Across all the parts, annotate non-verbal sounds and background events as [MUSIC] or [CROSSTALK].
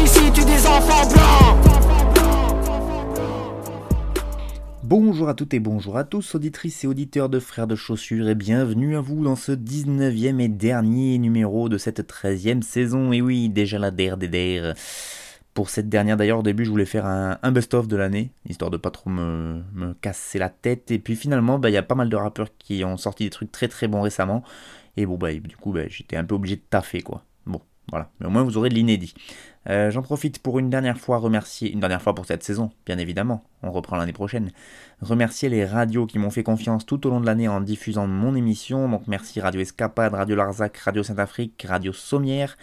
Ici des enfants blancs. Bonjour à toutes et bonjour à tous, auditrices et auditeurs de Frères de Chaussures, et bienvenue à vous dans ce 19e et dernier numéro de cette 13e saison. Et oui, déjà la der des der. Pour cette dernière d'ailleurs, au début, je voulais faire un, un best-of de l'année, histoire de pas trop me, me casser la tête. Et puis finalement, bah, il y a pas mal de rappeurs qui ont sorti des trucs très très bons récemment. Et bon, bah, du coup, bah, j'étais un peu obligé de taffer, quoi. Bon, voilà. Mais au moins, vous aurez de l'inédit. Euh, J'en profite pour une dernière fois remercier, une dernière fois pour cette saison, bien évidemment, on reprend l'année prochaine, remercier les radios qui m'ont fait confiance tout au long de l'année en diffusant mon émission, donc merci Radio Escapade, Radio Larzac, Radio Saint-Afrique, Radio Sommière,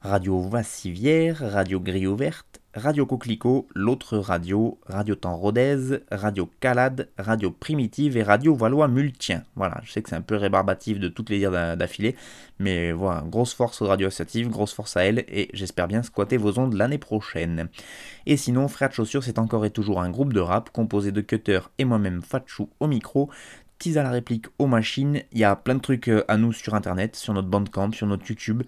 Radio Vassivière, Radio Grille Ouverte, Radio Coquelicot, l'autre radio, Radio Temps Rodez, Radio Calade, Radio Primitive et Radio Valois Multien. Voilà, je sais que c'est un peu rébarbatif de toutes les dire d'affilée, mais voilà, grosse force aux radios associatives, grosse force à elles, et j'espère bien squatter vos ondes l'année prochaine. Et sinon, Frères de Chaussures, c'est encore et toujours un groupe de rap composé de Cutter et moi-même Fatchou au micro, Tease à la réplique aux machines, il y a plein de trucs à nous sur internet, sur notre bandcamp, sur notre YouTube.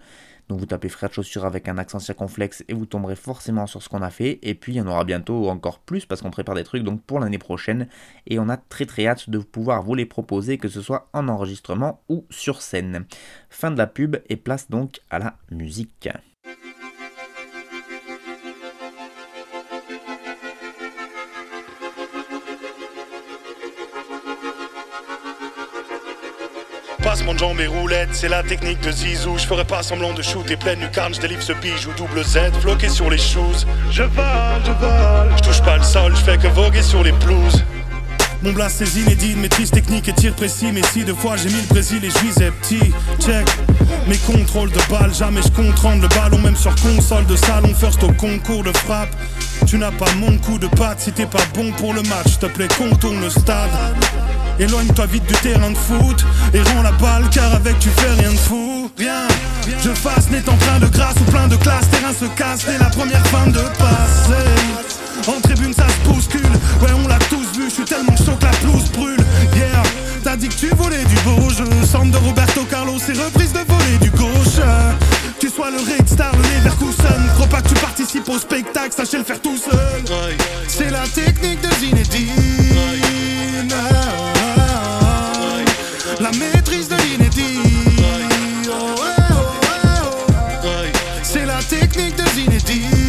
Donc vous tapez frère de chaussures avec un accent circonflexe et vous tomberez forcément sur ce qu'on a fait. Et puis il y en aura bientôt encore plus parce qu'on prépare des trucs donc pour l'année prochaine. Et on a très très hâte de pouvoir vous les proposer, que ce soit en enregistrement ou sur scène. Fin de la pub et place donc à la musique. Jambes et roulettes, c'est la technique de Zizou. Je ferai pas semblant de shooter pleine lucarne, je délivre ce bijou double Z, floqué sur les shoes. Je vole, je vole, je touche pas le sol, je fais que voguer sur les pelouses. Mon blast c'est inédit, maîtrise technique et tir précis. Mais si deux fois j'ai mis le Brésil et je visais petit, check. Mes contrôles de balles, jamais je contrôle le ballon, même sur console de salon. First au concours de frappe. Tu n'as pas mon coup de patte si t'es pas bon pour le match. Te plaît, contourne le stade. Éloigne-toi vite du terrain de foot et rends la balle car avec tu fais rien de fou. Rien, je fasse n'est en train de grâce ou plein de classe. Terrain se casse dès la première fin de passe. Hey. En tribune ça se bouscule, ouais on l'a tous vu. Je suis tellement chaud que la pelouse brûle. Yeah, t'as dit que tu volais du beau jeu. Centre de Roberto Carlos et reprise de voler du gauche. Tu sois le Red Star, le Leverkusen. Crois pas que tu participes au spectacle, sachez le faire tout seul. C'est la technique de Zinedine. La maîtrise de l'inédit. Oh, oh, oh, C'est la technique de Zinedine.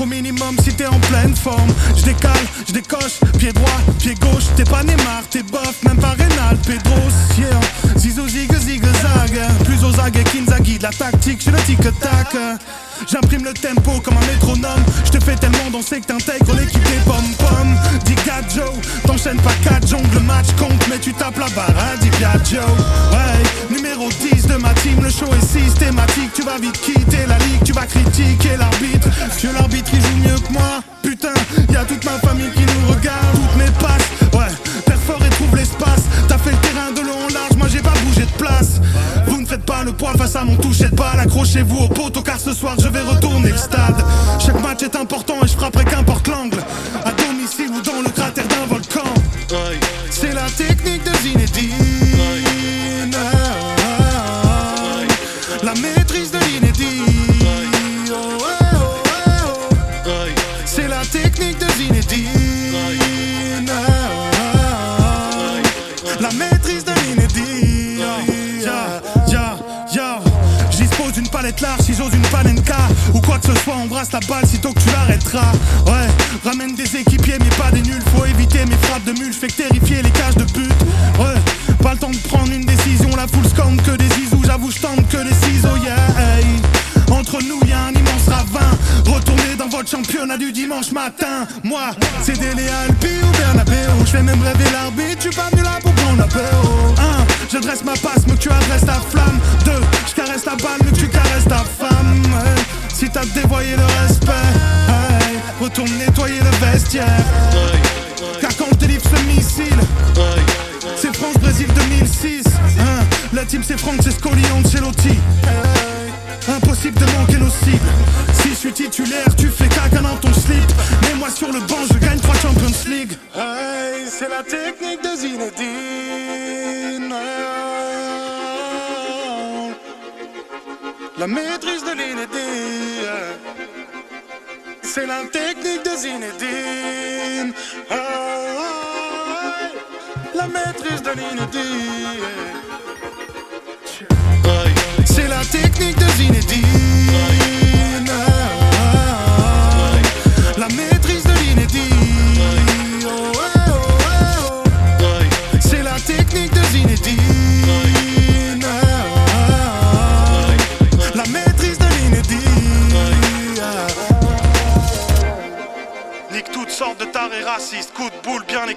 Au minimum si t'es en pleine forme. Je décale, je décoche, pied droit, pied gauche, t'es pas Neymar, t'es bof, même pas Rénal, Pedros, yeah. Zizo zig zig zag, plus aux agues Kinzaghi, de la tactique, je le tic-tac. J'imprime le tempo comme un métronome, je te fais tellement danser que t'intègres l'équipe des pom-pom. Dis Joe, t'enchaînes pas 4 jongles, match compte, mais tu tapes la barre, hein, dis Joe. Ouais, numéro 10 de ma team, le show est systématique, tu vas vite quitter la ligue, tu vas critiquer l'arbitre. Que l'arbitre il joue mieux que moi, putain, y a toute ma famille le poids face à mon toucher de balle, accrochez-vous au poteau car ce soir je vais retourner le stade. Chaque match est important et je frapperai qu'importe l'angle, à domicile ou dans le cratère d'un volcan. C'est la technique de Zinedine. Embrasse la balle sitôt que tu l'arrêteras Ouais, ramène des équipiers mais pas des nuls Faut éviter mes frappes de mule, fais que terrifier les cages de but Ouais, pas le temps de prendre une décision La foule scande que des zizous, j'avoue je tente que des ciseaux Yeah, hey. Entre nous y'a un immense ravin Retournez dans votre championnat du dimanche matin. Moi, c'est Dele Alpi ou Bernabeu. Je fais même rêver l'arbitre, tu pas venu là pour prendre apéro. Un, je dresse ma passe, mais tu adresses ta flamme. Deux, je caresse ta balle, mais tu caresses ta femme. Si t'as dévoyé le respect, retourne nettoyer le vestiaire. Car quand je délivre ce missile, c'est France-Brésil 2006. Hein, la team c'est Scoli, Ancelotti. Impossible de manquer nos cibles. Si je suis titulaire, tu fais caca dans ton slip. Mais moi sur le banc, je gagne 3 Champions League. Hey, c'est la technique de Zinedine. La maîtrise de l'inédit. C'est la technique de Zinedine. La maîtrise de l'inédit. C'est la technique de Zinedine.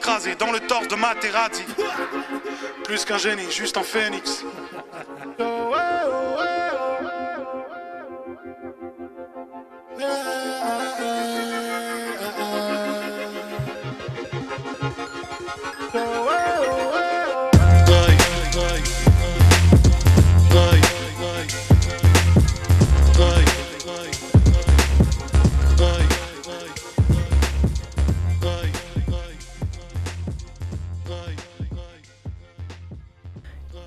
Écrasé dans le torse de Materazzi. Plus qu'un génie, juste un phénix.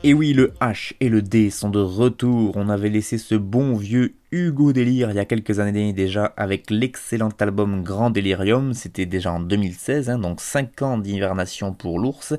Et oui, le H et le D sont de retour. On avait laissé ce bon vieux Hugo Délire il y a quelques années déjà avec l'excellent album Grand Delirium. C'était déjà en 2016, hein, donc 5 ans d'hivernation pour l'ours.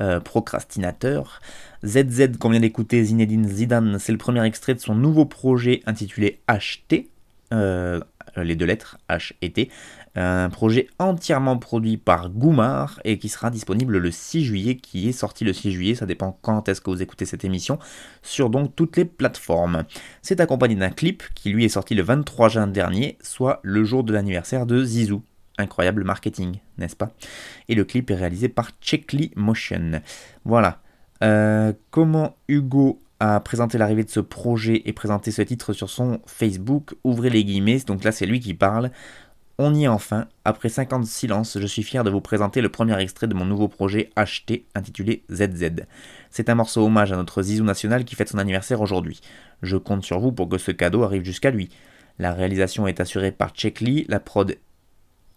Euh, procrastinateur. ZZ qu'on vient d'écouter, Zinedine Zidane, c'est le premier extrait de son nouveau projet intitulé HT, euh, les deux lettres H et T, un projet entièrement produit par Goumar et qui sera disponible le 6 juillet, qui est sorti le 6 juillet, ça dépend quand est-ce que vous écoutez cette émission, sur donc toutes les plateformes. C'est accompagné d'un clip qui lui est sorti le 23 juin dernier, soit le jour de l'anniversaire de Zizou. Incroyable marketing, n'est-ce pas? Et le clip est réalisé par Checkly Motion. Voilà. Euh, comment Hugo a présenté l'arrivée de ce projet et présenté ce titre sur son Facebook? Ouvrez les guillemets, donc là c'est lui qui parle. On y est enfin. Après 5 ans de silence, je suis fier de vous présenter le premier extrait de mon nouveau projet HT intitulé ZZ. C'est un morceau hommage à notre Zizou national qui fête son anniversaire aujourd'hui. Je compte sur vous pour que ce cadeau arrive jusqu'à lui. La réalisation est assurée par la prod,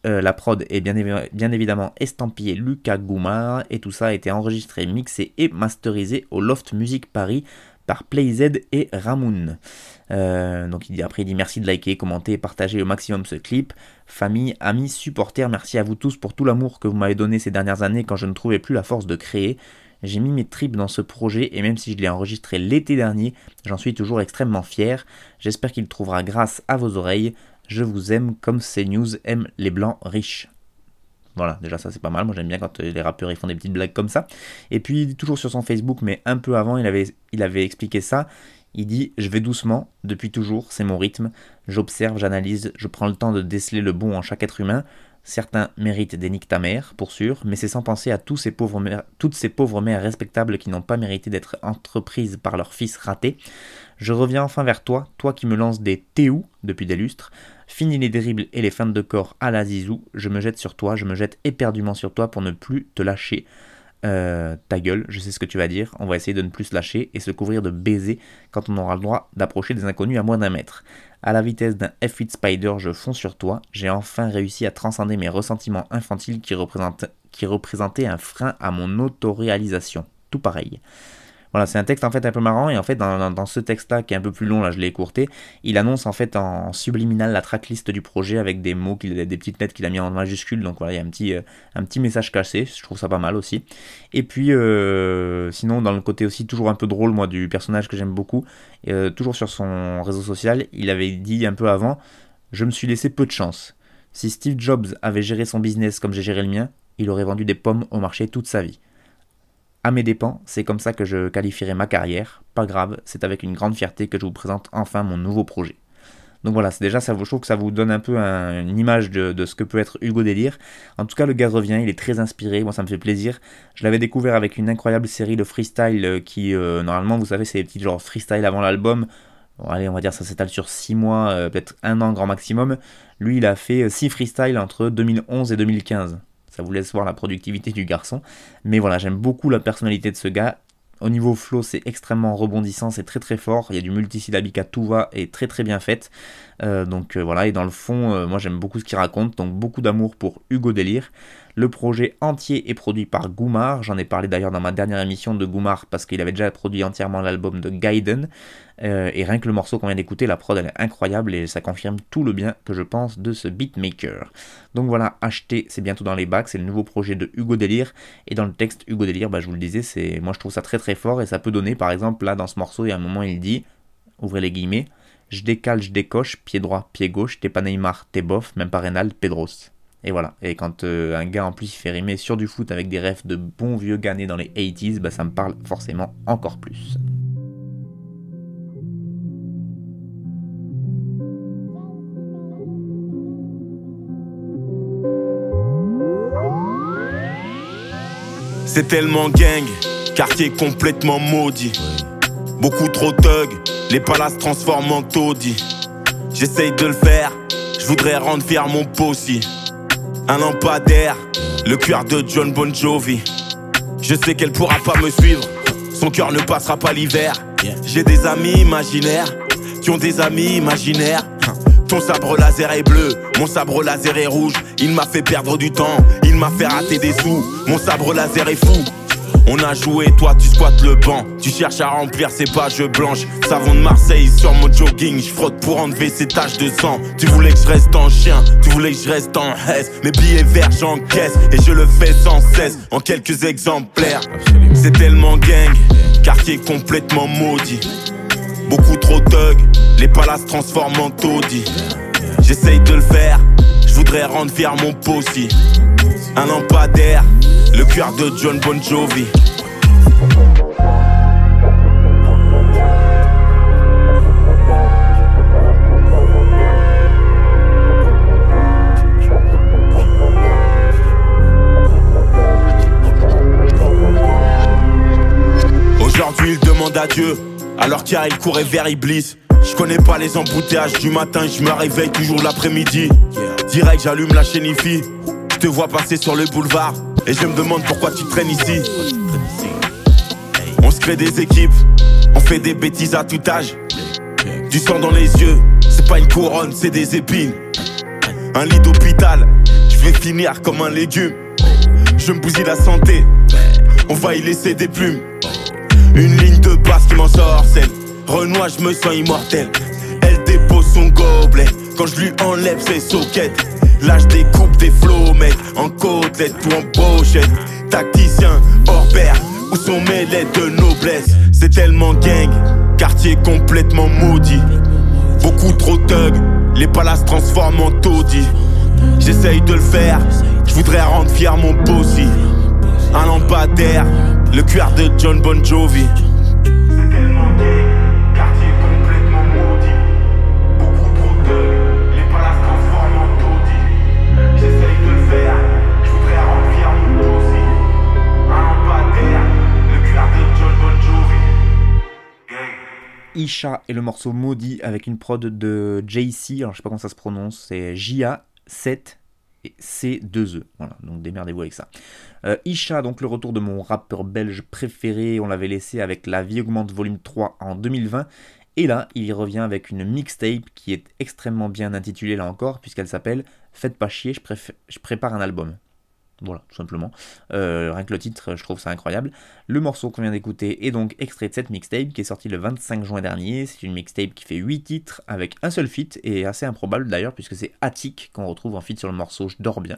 euh, la prod est bien, bien évidemment estampillée Lucas Goumar et tout ça a été enregistré, mixé et masterisé au Loft Music Paris par PlayZ et Ramoun. Euh, donc il dit, après il dit merci de liker, commenter partager au maximum ce clip. Famille, amis, supporters, merci à vous tous pour tout l'amour que vous m'avez donné ces dernières années quand je ne trouvais plus la force de créer. J'ai mis mes tripes dans ce projet et même si je l'ai enregistré l'été dernier, j'en suis toujours extrêmement fier. J'espère qu'il trouvera grâce à vos oreilles. Je vous aime comme CNews aime les blancs riches. Voilà, déjà ça c'est pas mal, moi j'aime bien quand les rappeurs ils font des petites blagues comme ça. Et puis toujours sur son Facebook, mais un peu avant, il avait, expliqué ça. Il dit Je vais doucement, depuis toujours, c'est mon rythme. J'observe, j'analyse, je prends le temps de déceler le bon en chaque être humain. Certains méritent des niques ta mère, pour sûr, mais c'est sans penser à tous ces pauvres toutes ces pauvres mères respectables qui n'ont pas mérité d'être entreprises par leur fils raté. Je reviens enfin vers toi, toi qui me lances des théou depuis des lustres. Fini les dribbles et les feintes de corps à la zizou. Je me jette sur toi, je me jette éperdument sur toi pour ne plus te lâcher. Euh, ta gueule, je sais ce que tu vas dire, on va essayer de ne plus se lâcher et se couvrir de baisers quand on aura le droit d'approcher des inconnus à moins d'un mètre. À la vitesse d'un F8 Spider, je fonce sur toi, j'ai enfin réussi à transcender mes ressentiments infantiles qui, qui représentaient un frein à mon autoréalisation. Tout pareil. Voilà, c'est un texte en fait un peu marrant et en fait dans, ce texte-là qui est un peu plus long, là je l'ai écourté, il annonce en fait en subliminal la tracklist du projet avec des mots, qu'il, des petites lettres qu'il a mis en majuscule, donc voilà, il y a un petit, euh, un petit message caché, je trouve ça pas mal aussi. Et puis euh, sinon dans le côté aussi toujours un peu drôle moi du personnage que j'aime beaucoup, euh, toujours sur son réseau social, il avait dit un peu avant, je me suis laissé peu de chance. Si Steve Jobs avait géré son business comme j'ai géré le mien, il aurait vendu des pommes au marché toute sa vie. À mes dépens, c'est comme ça que je qualifierai ma carrière. Pas grave, c'est avec une grande fierté que je vous présente enfin mon nouveau projet. Donc voilà, c'est déjà ça, je trouve que ça vous donne un peu une image de, ce que peut être Hugo Délire. En tout cas, le gars revient, il est très inspiré, moi ça me fait plaisir. Je l'avais découvert avec une incroyable série de freestyle euh, qui, euh, normalement, vous savez, c'est des petits genres freestyle avant l'album. Bon, allez, on va dire ça s'étale sur 6 mois, euh, peut-être un an grand maximum. Lui, il a fait 6 freestyles entre 2011 et 2015. Ça vous laisse voir la productivité du garçon. Mais voilà, j'aime beaucoup la personnalité de ce gars. Au niveau flow, c'est extrêmement rebondissant, c'est très très fort. Il y a du multisyllabique à tout va et très très bien fait. Euh, donc euh, voilà, et dans le fond, euh, moi j'aime beaucoup ce qu'il raconte. Donc beaucoup d'amour pour Hugo Délire. Le projet entier est produit par Goumar. J'en ai parlé d'ailleurs dans ma dernière émission de Goumar parce qu'il avait déjà produit entièrement l'album de Gaiden. Euh, et rien que le morceau qu'on vient d'écouter, la prod elle est incroyable et ça confirme tout le bien que je pense de ce beatmaker. Donc voilà, acheter, c'est bientôt dans les bacs, c'est le nouveau projet de Hugo Délire. Et dans le texte, Hugo Délire, bah, je vous le disais, c'est, moi je trouve ça très très fort et ça peut donner, par exemple, là dans ce morceau, il y a un moment il dit, ouvrez les guillemets, je décale, je décoche, pied droit, pied gauche, t'es pas Neymar, t'es bof, même pas Reynald, Pedros. Et voilà. Et quand euh, un gars en plus fait rimer sur du foot avec des refs de bons vieux gars dans les 80s, bah, ça me parle forcément encore plus. C'est tellement gang, quartier complètement maudit. Beaucoup trop thug, les palaces transforment en taudis. J'essaye de le faire, je voudrais rendre fier mon possi un lampadaire, le cuir de John Bon Jovi. Je sais qu'elle pourra pas me suivre, son cœur ne passera pas l'hiver. J'ai des amis imaginaires qui ont des amis imaginaires. Ton sabre laser est bleu, mon sabre laser est rouge. Il m'a fait perdre du temps, il m'a fait rater des sous. Mon sabre laser est fou. On a joué, toi tu squattes le banc. Tu cherches à remplir ces pages blanches. Savon de Marseille sur mon jogging. Je frotte pour enlever ces taches de sang. Tu voulais que je reste en chien, tu voulais que je reste en hesse. Mes billets verts j'encaisse et je le fais sans cesse. En quelques exemplaires. C'est tellement gang, quartier complètement maudit. Beaucoup trop thug, les palaces transforment en taudis. J'essaye de le faire, voudrais rendre fier mon possi. Un lampadaire le cœur de John Bon Jovi. Aujourd'hui il demande à Dieu, alors qu'hier il courait vers Iblis. Je connais pas les embouteillages du matin, je me réveille toujours l'après-midi. Direct j'allume la chaîne je te vois passer sur le boulevard. Et je me demande pourquoi tu traînes ici. On se crée des équipes, on fait des bêtises à tout âge. Du sang dans les yeux, c'est pas une couronne, c'est des épines. Un lit d'hôpital, je vais finir comme un légume. Je me bousille la santé, on va y laisser des plumes. Une ligne de basse qui m'en sort, celle. Renoir, je me sens immortel. Elle dépose son gobelet quand je lui enlève ses soquettes. Là je découpe des flots, en côtelette ou en pochette. Tacticien hors pair, où sont mes de noblesse? C'est tellement gang, quartier complètement maudit. Beaucoup trop thug, les palaces transforment en taudis. J'essaye de le faire, je voudrais rendre fier mon possi. Un lampadaire, le cuir de John Bon Jovi. Isha et le morceau Maudit avec une prod de JC, alors je sais pas comment ça se prononce, c'est JA7 et C2E. Voilà, donc démerdez-vous avec ça. Euh, Isha, donc le retour de mon rappeur belge préféré, on l'avait laissé avec La vie augmente volume 3 en 2020. Et là, il y revient avec une mixtape qui est extrêmement bien intitulée là encore, puisqu'elle s'appelle Faites pas chier, je prépare un album. Voilà, tout simplement. Euh, rien que le titre, je trouve ça incroyable. Le morceau qu'on vient d'écouter est donc extrait de cette mixtape qui est sortie le 25 juin dernier. C'est une mixtape qui fait 8 titres avec un seul feat et assez improbable d'ailleurs puisque c'est Attic qu'on retrouve en feat sur le morceau Je dors bien.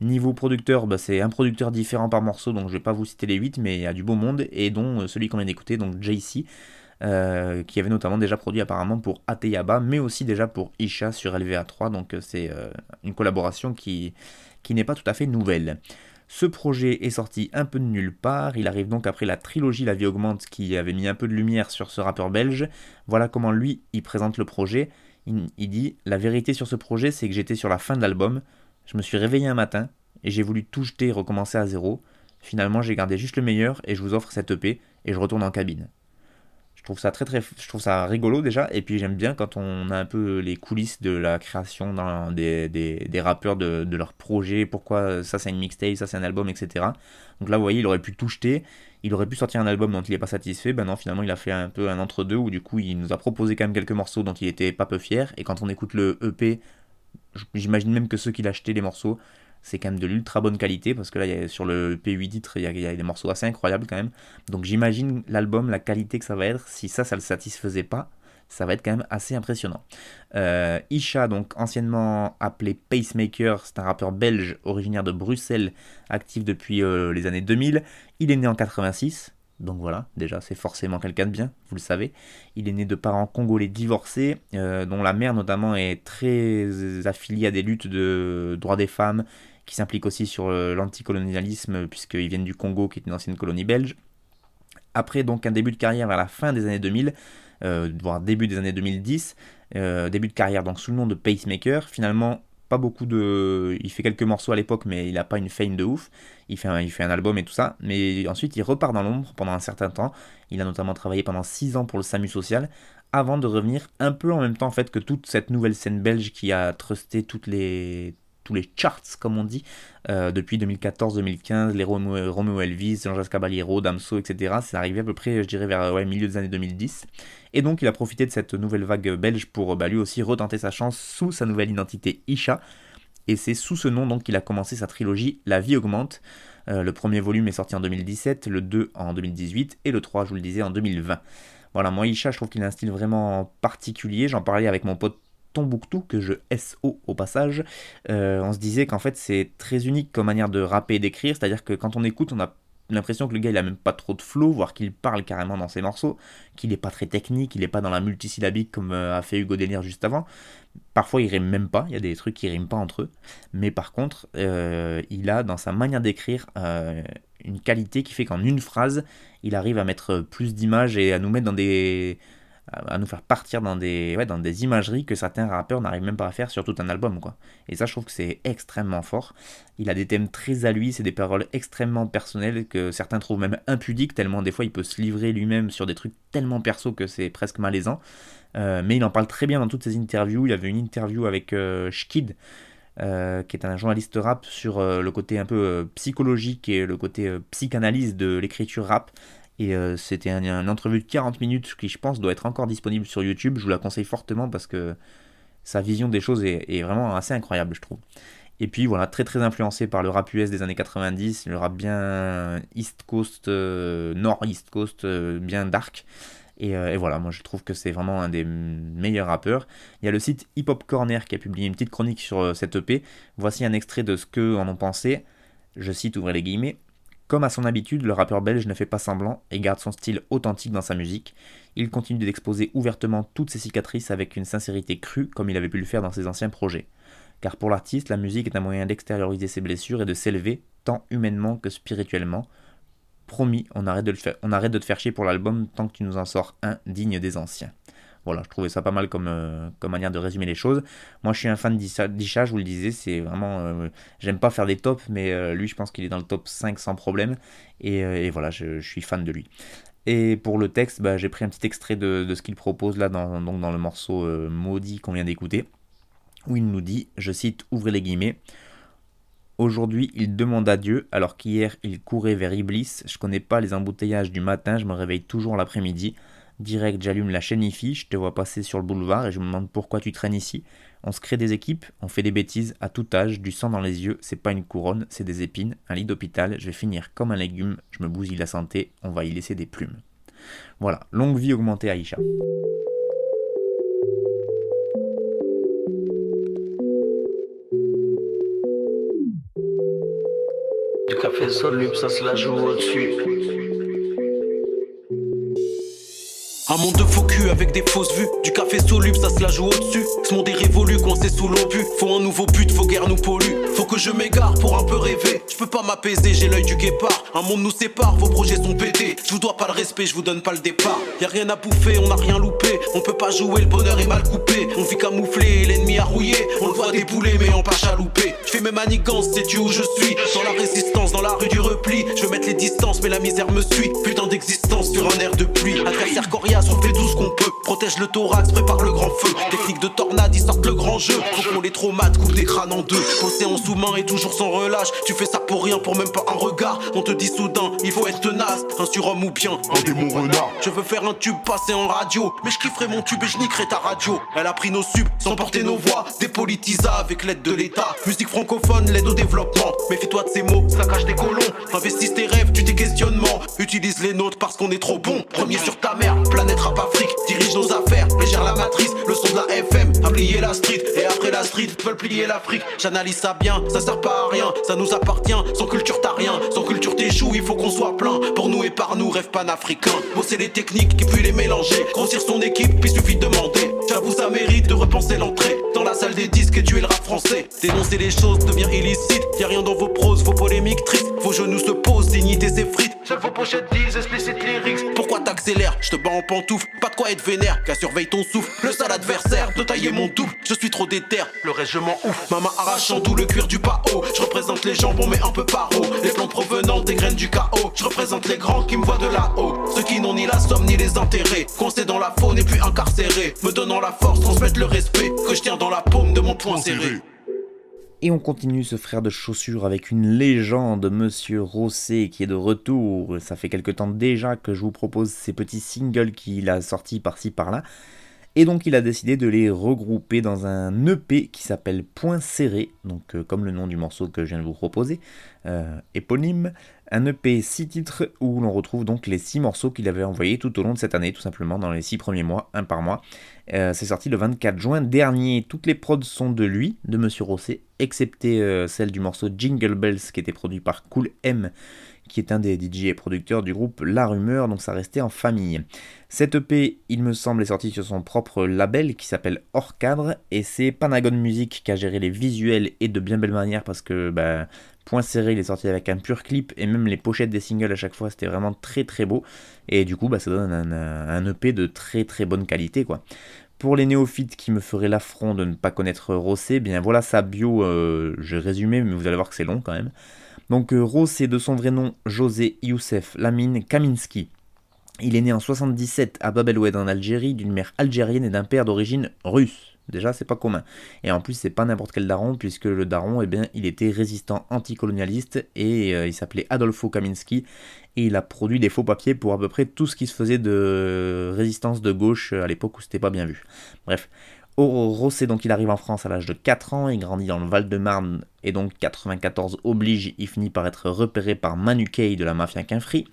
Niveau producteur, bah, c'est un producteur différent par morceau donc je vais pas vous citer les 8 mais il y a du beau monde et dont euh, celui qu'on vient d'écouter, donc JC. Euh, qui avait notamment déjà produit apparemment pour Ateyaba, mais aussi déjà pour Isha sur LVA3, donc c'est une collaboration qui, qui n'est pas tout à fait nouvelle. Ce projet est sorti un peu de nulle part, il arrive donc après la trilogie La vie augmente qui avait mis un peu de lumière sur ce rappeur belge. Voilà comment lui, il présente le projet. Il, dit La vérité sur ce projet, c'est que j'étais sur la fin de l'album. Je me suis réveillé un matin et j'ai voulu tout jeter et recommencer à zéro. Finalement, j'ai gardé juste le meilleur et je vous offre cette EP et je retourne en cabine. Je trouve ça je trouve ça rigolo déjà. Et puis j'aime bien quand on a un peu les coulisses de la création des, rappeurs de, de leur projet, pourquoi ça c'est une mixtape, ça c'est un album, etc. Donc là vous voyez il aurait pu tout jeter, il aurait pu sortir un album dont il n'est pas satisfait, ben non finalement il a fait un peu un entre-deux où du coup il nous a proposé quand même quelques morceaux dont il était pas peu fier. Et quand on écoute le EP, j'imagine même que ceux qui l'achetaient les morceaux, c'est quand même de l'ultra bonne qualité parce que là, sur le P8 titres, il y, a, y, a des morceaux assez incroyables quand même. Donc j'imagine l'album, la qualité que ça va être, si ça, ça le satisfaisait pas, ça va être quand même assez impressionnant. Euh, Isha, donc anciennement appelé Pacemaker, c'est un rappeur belge originaire de Bruxelles, actif depuis euh, les années 2000. Il est né en 86, donc voilà, déjà c'est forcément quelqu'un de bien, vous le savez. Il est né de parents congolais divorcés, euh, dont la mère notamment est très affiliée à des luttes de droits des femmes, qui s'implique aussi sur l'anticolonialisme, puisqu'ils viennent du Congo, qui est une ancienne colonie belge. Après donc un début de carrière vers la fin des années 2000, euh, voire début des années 2010, euh, début de carrière donc sous le nom de Pacemaker, finalement pas beaucoup de... Il fait quelques morceaux à l'époque, mais il n'a pas une fame de ouf. Il fait, un, il fait un album et tout ça. Mais ensuite, il repart dans l'ombre pendant un certain temps. Il a notamment travaillé pendant 6 ans pour le SAMU social, avant de revenir un peu en même temps en fait que toute cette nouvelle scène belge qui a trusté toutes les, tous les charts, comme on dit, euh, depuis 2014-2015, les Romeo, Elvis, Jean-Jacques Caballero, Damso, etc. C'est arrivé à peu près, je dirais, vers ouais, milieu des années 2010. Et donc, il a profité de cette nouvelle vague belge pour bah, lui aussi retenter sa chance sous sa nouvelle identité Isha. Et c'est sous ce nom donc qu'il a commencé sa trilogie La vie augmente. Euh, le premier volume est sorti en 2017, le 2 en 2018 et le 3, je vous le disais, en 2020. Voilà, moi Isha, je trouve qu'il a un style vraiment particulier. J'en parlais avec mon pote Tombouctou, que je SO au passage, euh, on se disait qu'en fait c'est très unique comme manière de rapper et d'écrire, c'est-à-dire que quand on écoute, on a l'impression que le gars il a même pas trop de flow, voire qu'il parle carrément dans ses morceaux, qu'il est pas très technique, il est pas dans la multisyllabique comme euh, a fait Hugo Délire juste avant. Parfois il rime même pas, il y a des trucs qui riment pas entre eux, mais par contre euh, il a dans sa manière d'écrire une qualité qui fait qu'en une phrase il arrive à mettre plus d'images et à nous mettre dans des à nous faire partir dans des, ouais, dans des imageries que certains rappeurs n'arrivent même pas à faire sur tout un album. Quoi. Et ça, je trouve que c'est extrêmement fort. Il a des thèmes très à lui, c'est des paroles extrêmement personnelles que certains trouvent même impudiques, tellement des fois il peut se livrer lui-même sur des trucs tellement perso que c'est presque malaisant. Euh, mais il en parle très bien dans toutes ses interviews. Il avait une interview avec euh, Shkid. Euh, qui est un journaliste rap sur euh, le côté un peu psychologique et le côté psychanalyse de l'écriture rap. Et euh, c'était un, une entrevue de 40 minutes qui, je pense, doit être encore disponible sur YouTube. Je vous la conseille fortement parce que sa vision des choses est, vraiment assez incroyable, je trouve. Et puis voilà, très très influencé par le rap US des années 90, le rap bien East Coast, euh, Nord-East Coast, euh, bien dark. Et, euh, et, voilà, moi je trouve que c'est vraiment un des meilleurs rappeurs. Il y a le site Hip Hop Corner qui a publié une petite chronique sur cette EP. Voici un extrait de ce qu'eux en ont pensé. Je cite, ouvrez les guillemets. Comme à son habitude, le rappeur belge ne fait pas semblant et garde son style authentique dans sa musique. Il continue d'exposer ouvertement toutes ses cicatrices avec une sincérité crue comme il avait pu le faire dans ses anciens projets. Car pour l'artiste, la musique est un moyen d'extérioriser ses blessures et de s'élever, tant humainement que spirituellement. Promis, on arrête de, te faire chier pour l'album tant que tu nous en sors un digne des anciens. Voilà, je trouvais ça pas mal comme, euh, comme manière de résumer les choses. Moi, je suis un fan d'Isha, je vous le disais, c'est vraiment... Euh, J'aime pas faire des tops, mais euh, lui, je pense qu'il est dans le top 5 sans problème. Et, voilà, je, suis fan de lui. Et pour le texte, bah, j'ai pris un petit extrait de, ce qu'il propose là, dans, le morceau Maudit qu'on vient d'écouter, où il nous dit, je cite, ouvrez les guillemets, Aujourd'hui, il demande à Dieu, alors qu'hier, il courait vers Iblis. Je connais pas les embouteillages du matin, je me réveille toujours l'après-midi. Direct, j'allume la chaîne IFI, je te vois passer sur le boulevard et je me demande pourquoi tu traînes ici. On se crée des équipes, on fait des bêtises à tout âge, du sang dans les yeux, c'est pas une couronne, c'est des épines, un lit d'hôpital, je vais finir comme un légume, je me bousille la santé, on va y laisser des plumes. Voilà, longue vie augmentée Aïcha. Du. Un monde de faux cul avec des fausses vues. Du café soluble, ça se la joue au-dessus. Ce monde est révolu, coincé sous l'obus. Faut un nouveau but, faut guère nous pollue. Faut que je m'égare pour un peu rêver. Je peux pas m'apaiser, j'ai l'œil du guépard. Un monde nous sépare, vos projets sont pétés. Je vous dois pas le respect, je vous donne pas le départ. Y a rien à bouffer, on a rien loupé. On peut pas jouer, le bonheur est mal coupé. On vit camouflé, l'ennemi a rouillé. On le voit débouler, mais en pas chaloupé. Je fais mes manigances, sais-tu où je suis Dans la résistance, dans la rue du repli. Je veux mettre les distances, mais la misère me suit. Putain d'existence sur un air de pluie. Adversaire on fait tout ce qu'on peut. Protège le thorax, prépare le grand feu. Technique de tornade, ils sortent le grand jeu. Faut qu'on les traumates, coupe des crânes en deux. Océan sous-main et toujours sans relâche. Tu fais ça pour rien, pour même pas un regard. On te dit soudain, il faut être tenace. Un surhomme ou bien un démon renard. Je veux faire un tube passer en radio. Mais je kifferai mon tube et je niquerai ta radio. Elle a pris nos subs, sans porter nos voix. Dépolitisa avec l'aide de l'État. Musique francophone, l'aide au développement. Méfie-toi de ces mots, ça cache des colons. Investis tes rêves, tu tes questionnements. Utilise les nôtres parce qu'on est trop bon. Premier sur ta mère, planète rap Afrique. Dirige nos affaires, et gère la matrice. Le son de la FM, a plié la street. Et après la street, veulent plier l'Afrique. J'analyse ça bien, ça sert pas à rien. Ça nous appartient, sans culture t'as rien. Sans culture t'échoues, il faut qu'on soit plein. Pour nous et par nous, rêve panafricain. Bosser les techniques et puis les mélanger. Grossir son équipe, puis suffit de demander. J'avoue, ça mérite de repenser l'entrée. Dans la salle des disques et tuer le rap français. Dénoncer les choses devient illicite. Y'a rien dans vos proses, vos polémiques tristes. Vos genoux se posent, dignité s'effrite. Seules vos pochettes disent explicite lyrics. Pourquoi t'accélères? Je te bats en pantoufle, pas de quoi être vénère. Qu'à surveille ton souffle, le sale adversaire de tailler mon double. Je suis trop déter, le reste je m'en ouf. Ma main arrachant tout le cuir du pao. Je représente les jambons mais un peu paro. Les plantes provenant des graines du chaos. Je représente les grands qui me voient de là-haut. Ceux qui n'ont ni la somme ni les intérêts. Coincés dans la faune et puis incarcérés. Me donnant la force, transmettre le respect que je tiens dans la paume de mon poing serré. Et on continue ce frère de chaussures avec une légende, Monsieur Rosset, qui est de retour. Ça fait quelque temps déjà que je vous propose ces petits singles qu'il a sortis par-ci par-là. Et donc il a décidé de les regrouper dans un EP qui s'appelle Point Serré, donc euh, comme le nom du morceau que je viens de vous proposer, euh, éponyme. Un EP 6 titres où l'on retrouve donc les 6 morceaux qu'il avait envoyés tout au long de cette année, tout simplement dans les 6 premiers mois, un par mois. Euh, c'est sorti le 24 juin dernier. Toutes les prods sont de lui, de Monsieur Rosset, excepté euh, celle du morceau Jingle Bells qui était produit par Cool M, qui est un des DJ et producteurs du groupe La Rumeur, donc ça restait en famille. Cette EP, il me semble, est sorti sur son propre label qui s'appelle Hors Cadre, et c'est Panagon Music qui a géré les visuels et de bien belle manière parce que bah, Point serré, il est sorti avec un pur clip et même les pochettes des singles à chaque fois, c'était vraiment très très beau. Et du coup, bah, ça donne un, EP de très très bonne qualité quoi. Pour les néophytes qui me feraient l'affront de ne pas connaître Rossé, bien voilà sa bio, euh, je résumé, mais vous allez voir que c'est long quand même. Donc euh, Rossé, de son vrai nom, José Youssef Lamine Kaminski. Il est né en 77 à Bab el en Algérie, d'une mère algérienne et d'un père d'origine russe. Déjà, c'est pas commun. Et en plus, c'est pas n'importe quel daron, puisque le daron, eh bien, il était résistant anticolonialiste et euh, il s'appelait Adolfo Kaminski. Et il a produit des faux papiers pour à peu près tout ce qui se faisait de résistance de gauche à l'époque où c'était pas bien vu. Bref. Rossé, donc il arrive en France à l'âge de 4 ans, il grandit dans le Val-de-Marne et donc 94 oblige, il finit par être repéré par Manu Kay de la mafia Quinfri.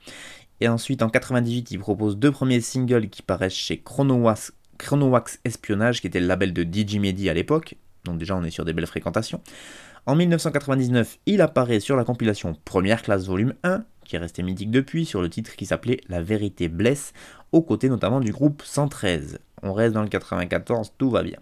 Et ensuite en 98, il propose deux premiers singles qui paraissent chez Chronowas Chronowax Espionnage, qui était le label de DJ Medi à l'époque, donc déjà on est sur des belles fréquentations. En 1999, il apparaît sur la compilation Première classe volume 1, qui est resté mythique depuis, sur le titre qui s'appelait La vérité blesse, aux côtés notamment du groupe 113. On reste dans le 94, tout va bien.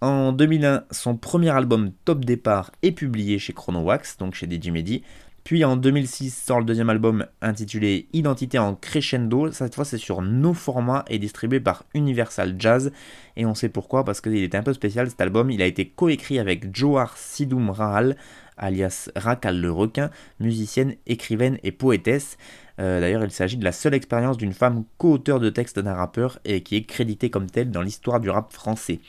En 2001, son premier album Top Départ est publié chez Chronowax, donc chez DJ Medi, puis en 2006 sort le deuxième album intitulé Identité en crescendo. Cette fois c'est sur nos formats et distribué par Universal Jazz. Et on sait pourquoi, parce qu'il était un peu spécial cet album. Il a été coécrit avec Johar Sidoum Rahal, alias Rakal le requin, musicienne, écrivaine et poétesse. Euh, d'ailleurs, il s'agit de la seule expérience d'une femme co-auteur de textes d'un rappeur et qui est créditée comme telle dans l'histoire du rap français.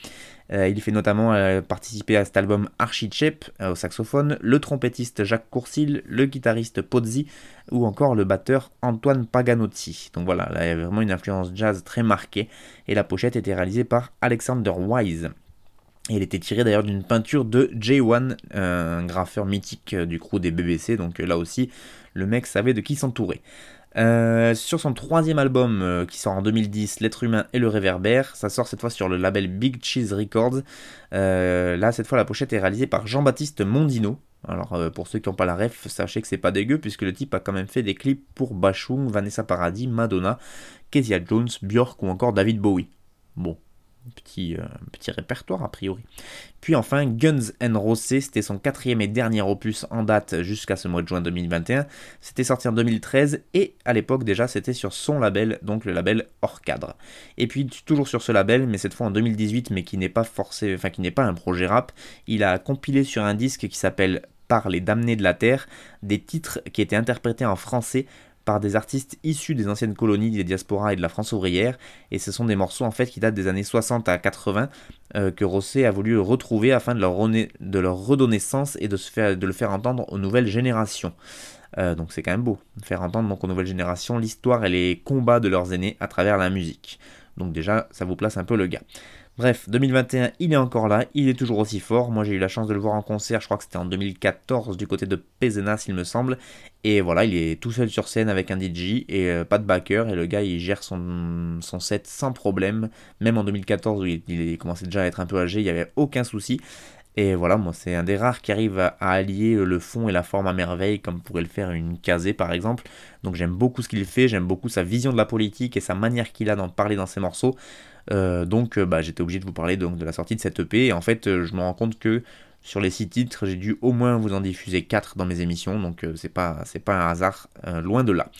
Euh, il fait notamment euh, participer à cet album Archie Chep au saxophone, le trompettiste Jacques Courcil, le guitariste Pozzi ou encore le batteur Antoine Paganotti. Donc voilà, là, il y a vraiment une influence jazz très marquée et la pochette était réalisée par Alexander Wise. Elle était tirée d'ailleurs d'une peinture de J1, un graffeur mythique du crew des BBC, donc là aussi le mec savait de qui s'entourer. Euh, sur son troisième album euh, qui sort en 2010, L'être humain et le réverbère, ça sort cette fois sur le label Big Cheese Records. Euh, là, cette fois, la pochette est réalisée par Jean-Baptiste Mondino, Alors pour ceux qui n'ont pas la ref, sachez que c'est pas dégueu puisque le type a quand même fait des clips pour Bachung, Vanessa Paradis, Madonna, Kezia Jones, Björk ou encore David Bowie. Bon, Petit, euh, petit répertoire a priori. Puis enfin, Guns N' Roses, c'était son quatrième et dernier opus en date jusqu'à ce mois de juin 2021. C'était sorti en 2013 et à l'époque déjà c'était sur son label, donc le label hors cadre. Et puis toujours sur ce label, mais cette fois en 2018, mais qui n'est pas forcé, enfin qui n'est pas un projet rap, il a compilé sur un disque qui s'appelle Par les damnés de la terre des titres qui étaient interprétés en français par des artistes issus des anciennes colonies, des diasporas et de la France ouvrière. Et ce sont des morceaux en fait qui datent des années 60 à 80 euh, que Rosset a voulu retrouver afin de leur, de redonner sens et de, le faire entendre aux nouvelles générations. Euh, donc c'est quand même beau, faire entendre aux nouvelles générations l'histoire et les combats de leurs aînés à travers la musique. Donc déjà, ça vous place un peu le gars. Bref, 2021, il est encore là, il est toujours aussi fort. Moi, j'ai eu la chance de le voir en concert, je crois que c'était en 2014 du côté de Pézenas, il me semble. Et voilà, il est tout seul sur scène avec un DJ et euh, pas de backer. Et le gars, il gère son, set sans problème. Même en 2014, où il, il, commençait déjà à être un peu âgé, il n'y avait aucun souci. Et voilà, moi, c'est un des rares qui arrive à, allier le fond et la forme à merveille, comme pourrait le faire une casée par exemple. Donc j'aime beaucoup ce qu'il fait, j'aime beaucoup sa vision de la politique et sa manière qu'il a d'en parler dans ses morceaux. Euh, donc euh, bah, j'étais obligé de vous parler donc, de la sortie de cette EP. Et en fait, euh, je me rends compte que sur les 6 titres, j'ai dû au moins vous en diffuser 4 dans mes émissions. Donc c'est pas, pas un hasard, loin de là.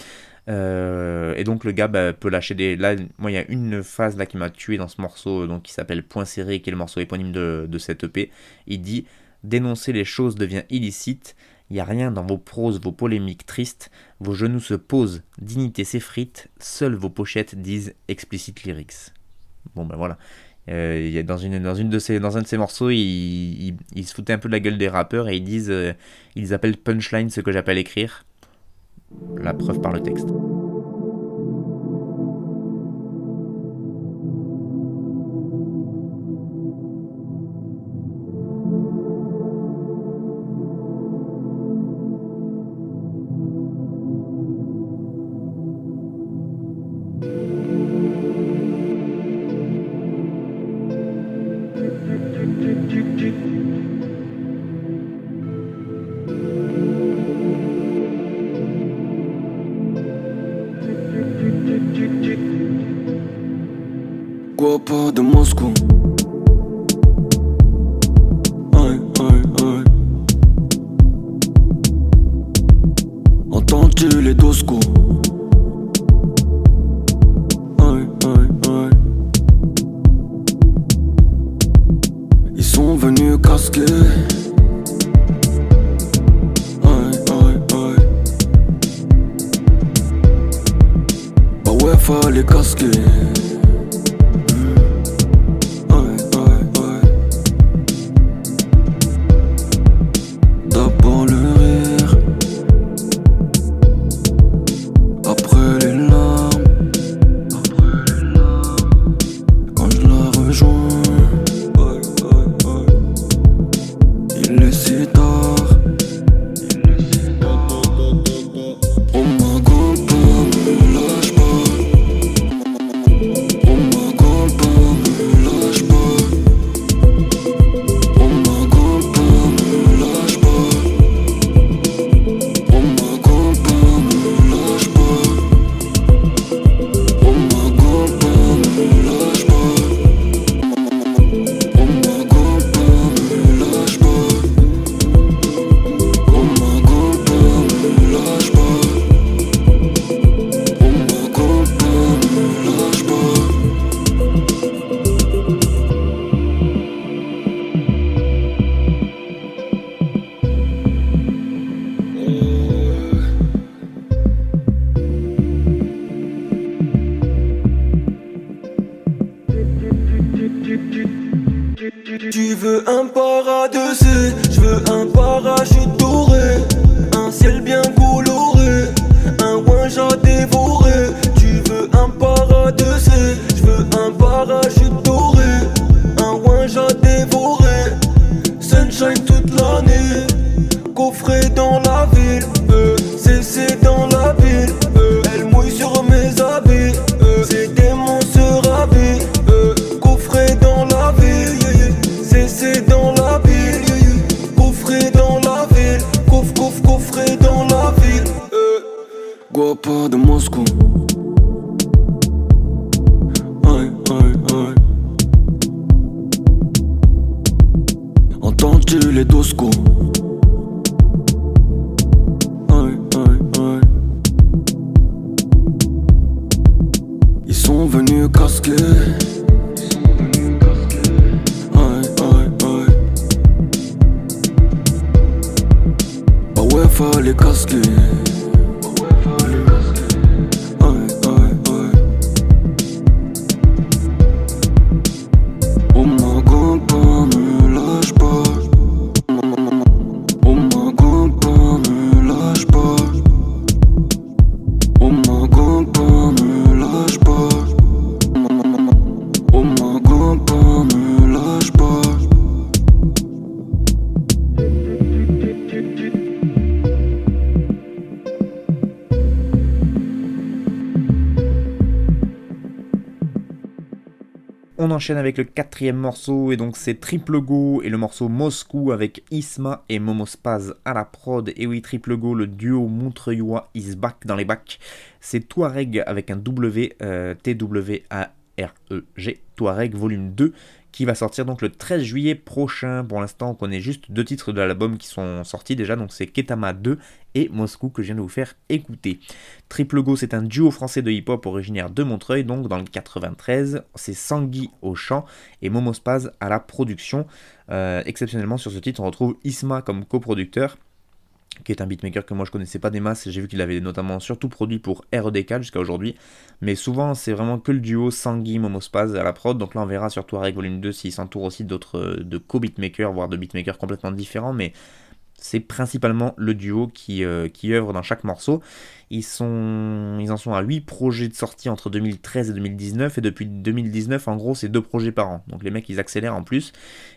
et donc le gars bah, peut lâcher des. Là, moi, il y a une phase là qui m'a tué dans ce morceau, donc qui s'appelle Point serré, qui est le morceau éponyme de, de cette EP. Il dit Dénoncer les choses devient illicite. Il n'y a rien dans vos proses, vos polémiques tristes. Vos genoux se posent, dignité s'effrite. Seules vos pochettes disent explicit lyrics. Bon ben voilà. Euh, dans, une, dans, une de ces, dans un de ces morceaux, ils il, se foutaient un peu de la gueule des rappeurs et ils disent, euh, ils appellent punchline ce que j'appelle écrire. La preuve par le texte. kasky avec le quatrième morceau et donc c'est Triple Go et le morceau Moscou avec Isma et Momospaz à la prod. Et oui, Triple Go, le duo montreuillois is back dans les bacs. C'est Touareg avec un W, euh, T-W-A-R-E-G, Touareg volume 2 qui va sortir donc le 13 juillet prochain. Pour l'instant, on connaît juste deux titres de l'album qui sont sortis déjà, donc c'est Ketama 2 et Moscou que je viens de vous faire écouter. Triple Go, c'est un duo français de hip-hop originaire de Montreuil, donc dans le 93. C'est Sangui au chant et Momospaz à la production. Euh, exceptionnellement, sur ce titre, on retrouve Isma comme coproducteur qui est un beatmaker que moi je connaissais pas des masses, j'ai vu qu'il avait notamment surtout produit pour REDK jusqu'à aujourd'hui, mais souvent c'est vraiment que le duo Sangui Momospaz à la prod, donc là on verra sur Touareg Volume 2 s'il s'entoure aussi d'autres de co-beatmakers, voire de beatmakers complètement différents, mais c'est principalement le duo qui, euh, qui œuvre dans chaque morceau. Ils, ils en sont à 8 projets de sortie entre 2013 et 2019, et depuis 2019, en gros, c'est 2 projets par an. Donc les mecs, ils accélèrent en plus.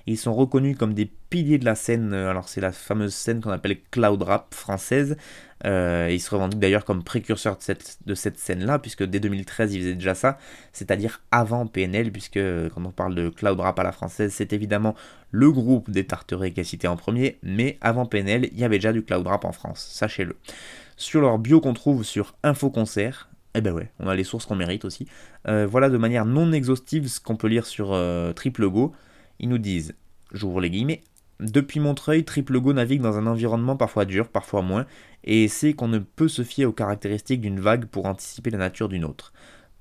Ils sont reconnus comme des piliers de la scène, alors c'est la fameuse scène qu'on appelle Cloud Rap française. Euh, ils se revendiquent d'ailleurs comme précurseurs de cette, de cette scène-là, puisque dès 2013, ils faisaient déjà ça, c'est-à-dire avant PNL, puisque quand on parle de Cloud Rap à la française, c'est évidemment le groupe des Tarterets qui est cité en premier, mais avant PNL, il y avait déjà du Cloud Rap en France, sachez-le. Sur leur bio qu'on trouve sur Info Concert, eh ben ouais, on a les sources qu'on mérite aussi. Euh, voilà de manière non exhaustive ce qu'on peut lire sur euh, Triple Go. Ils nous disent, j'ouvre les guillemets, depuis Montreuil, Triple Go navigue dans un environnement parfois dur, parfois moins, et sait qu'on ne peut se fier aux caractéristiques d'une vague pour anticiper la nature d'une autre.